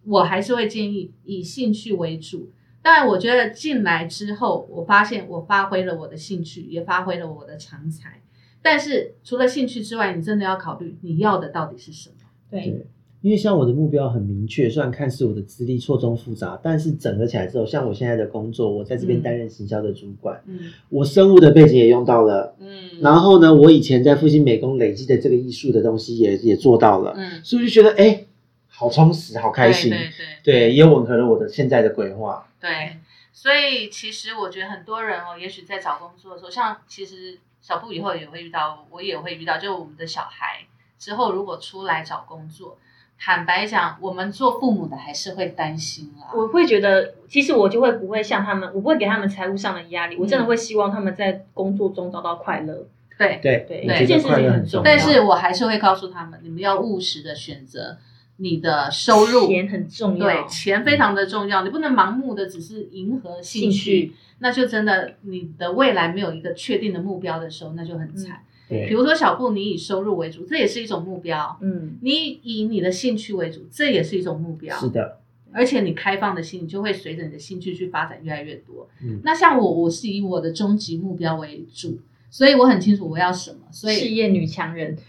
我还是会建议以兴趣为主。当然，我觉得进来之后，我发现我发挥了我的兴趣，也发挥了我的长才。但是除了兴趣之外，你真的要考虑你要的到底是什么。对，对，因为像我的目标很明确，虽然看似我的资历错综复杂，但是整合起来之后，像我现在的工作，我在这边嗯担任行销的主管，嗯。我生物的背景也用到了，嗯。然后呢，我以前在复兴美工累积的这个艺术的东西也也做到了，嗯，所以我就觉得哎，好充实，好开心，对对对。对，也吻合了我的现在的规划。对，所以其实我觉得很多人哦，也许在找工作的时候，像其实小布以后也会遇到，我也会遇到，就我们的小孩之后如果出来找工作，坦白讲，我们做父母的还是会担心啦。我会觉得，其实我就会不会像他们，我不会给他们财务上的压力，我嗯真的会希望他们在工作中找到快乐。对，对，对这件事。情很重要但是我还是会告诉他们，你们要务实的选择你的收入。钱很重要。对，钱非常的重要，你不能盲目的只是迎合兴兴趣，趣那就真的你的未来没有一个确定的目标的时候，那就很惨。对比如说小布，你以收入为主，这也是一种目标；嗯，你以你的兴趣为主，这也是一种目标。是的，而且你开放的心，你就会随着你的兴趣去发展越来越多。嗯那像我，我是以我的终极目标为主，所以我很清楚我要什么，所以事业女强人。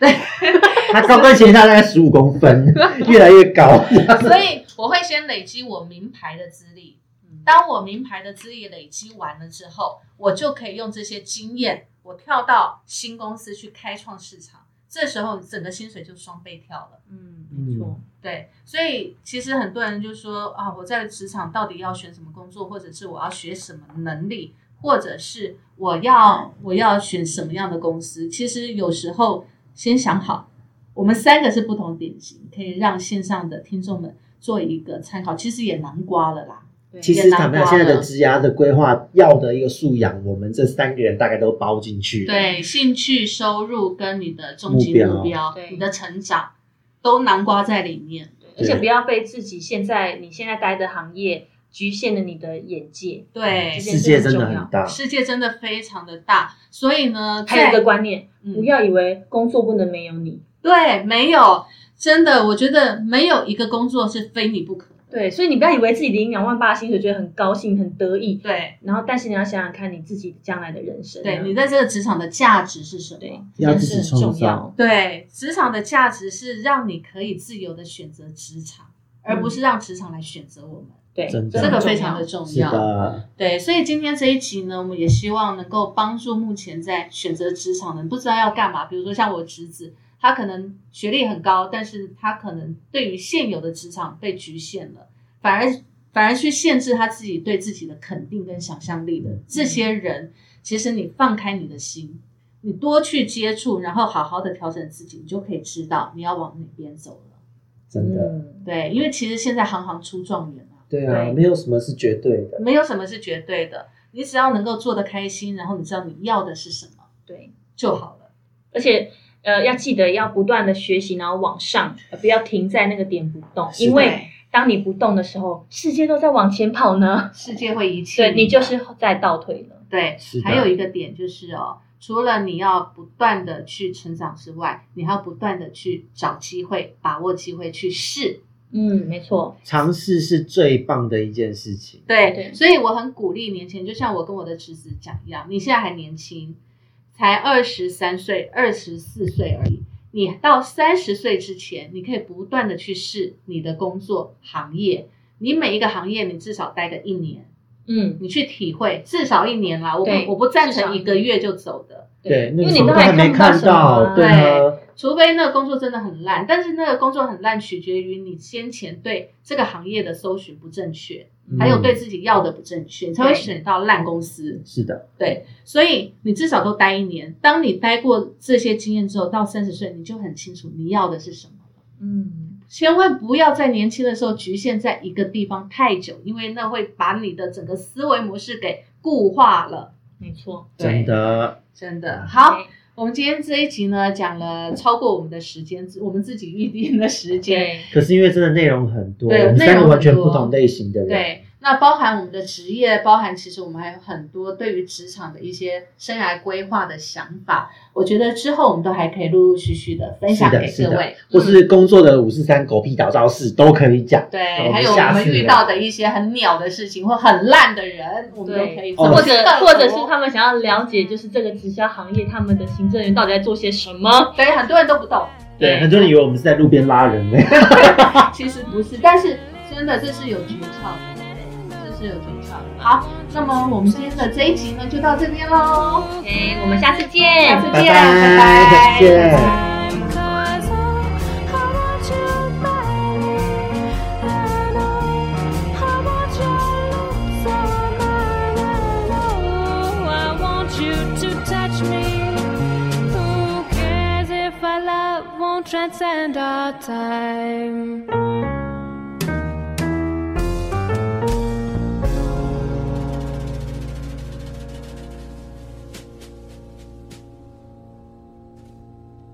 他高跟鞋大概十五公分，越来越高。所以我会先累积我名牌的资历。当我名牌的资历累积完了之后，我就可以用这些经验，我跳到新公司去开创市场。这时候整个薪水就双倍跳了。嗯，没错。对，所以其实很多人就说啊，我在职场到底要选什么工作，或者是我要学什么能力，或者是我要我要选什么样的公司。其实有时候先想好，我们三个是不同典型，可以让线上的听众们做一个参考。其实也难刮了啦，对其实坦白讲，现在的职涯的规划要的一个素养，我们这三个人大概都包进去。，对，兴趣、收入跟你的终极目标目标，对你的成长都南瓜在里面。而且不要被自己现在你现在待的行业局限了你的眼界。对世界真的很大。世界真的非常的大，所以呢，还有一个观念，嗯不要以为工作不能没有你。对，没有，真的，我觉得没有一个工作是非你不可的。对，所以你不要以为自己领两万八的薪水觉得很高兴、很得意，对，然后但是你要想想看你自己将来的人生啊。对你在这个职场的价值是什么？对要这件事很自己创造重要。对，职场的价值是让你可以自由的选择职场，而不是让职场来选择我们。对，这个非常的重要。的，对，所以今天这一集呢，我们也希望能够帮助目前在选择职场的人不知道要干嘛，比如说像我侄子，他可能学历很高，但是他可能对于现有的职场被局限了，反而反而去限制他自己对自己的肯定跟想象力的这些人，其实你放开你的心，你多去接触，然后好好的调整自己，你就可以知道你要往哪边走了。真的，嗯，对，因为其实现在行行出状元嘛。对啊，对没有什么是绝对的，没有什么是绝对的，你只要能够做得开心，然后你知道你要的是什么对，就好了。而且呃，要记得要不断的学习，然后往上，呃不要停在那个点不动，因为当你不动的时候，世界都在往前跑呢，世界会遗弃 对你就是在倒退了。对还有一个点就是哦，除了你要不断的去成长之外，你还要不断的去找机会，把握机会去试。嗯，没错，尝试是最棒的一件事情。对，对。所以我很鼓励年轻人，就像我跟我的侄子讲一样，你现在还年轻，才二十三岁、二十四岁而已。你到三十岁之前，你可以不断的去试你的工作行业，你每一个行业你至少待个一年，嗯，你去体会，至少一年啦。我对不我不赞成一个月就走的，对，因为你都还还没看到什么啊对啊，除非那个工作真的很烂，但是那个工作很烂，取决于你先前对这个行业的搜寻不正确，嗯还有对自己要的不正确，你才会选到烂公司。是的，对，所以你至少都待一年。当你待过这些经验之后，到三十岁你就很清楚你要的是什么了。嗯，千万不要在年轻的时候局限在一个地方太久，因为那会把你的整个思维模式给固化了。没错。真的，真的好。我们今天这一集呢，讲了超过我们的时间，我们自己预定的时间。对，可是因为真的内容很多，对我们内容很三个完全多。不同类型的人，对，那包含我们的职业，包含其实我们还有很多对于职场的一些生涯规划的想法。我觉得之后我们都还可以陆陆续续的分享给各位，，或是工作的五四三狗屁倒招式都可以讲。对，还有我们遇到的一些很鸟的事情或很烂的人，我们都可以或者或者是他们想要了解，就是这个直销行业他们的行政人员到底在做些什么。对很多人都不懂，对，很多人以为我们是在路边拉人呢。其实不是，但是真的这是有诀窍的，这好，那么我们今天的这一集呢，就到这边喽，OK，我们下次见下见次。拜见，拜拜再见拜。Cause I, I want you badly, and oh, I want your lips on mine, and oh, I want you to touch me. Who cares if our love won't transcend our time?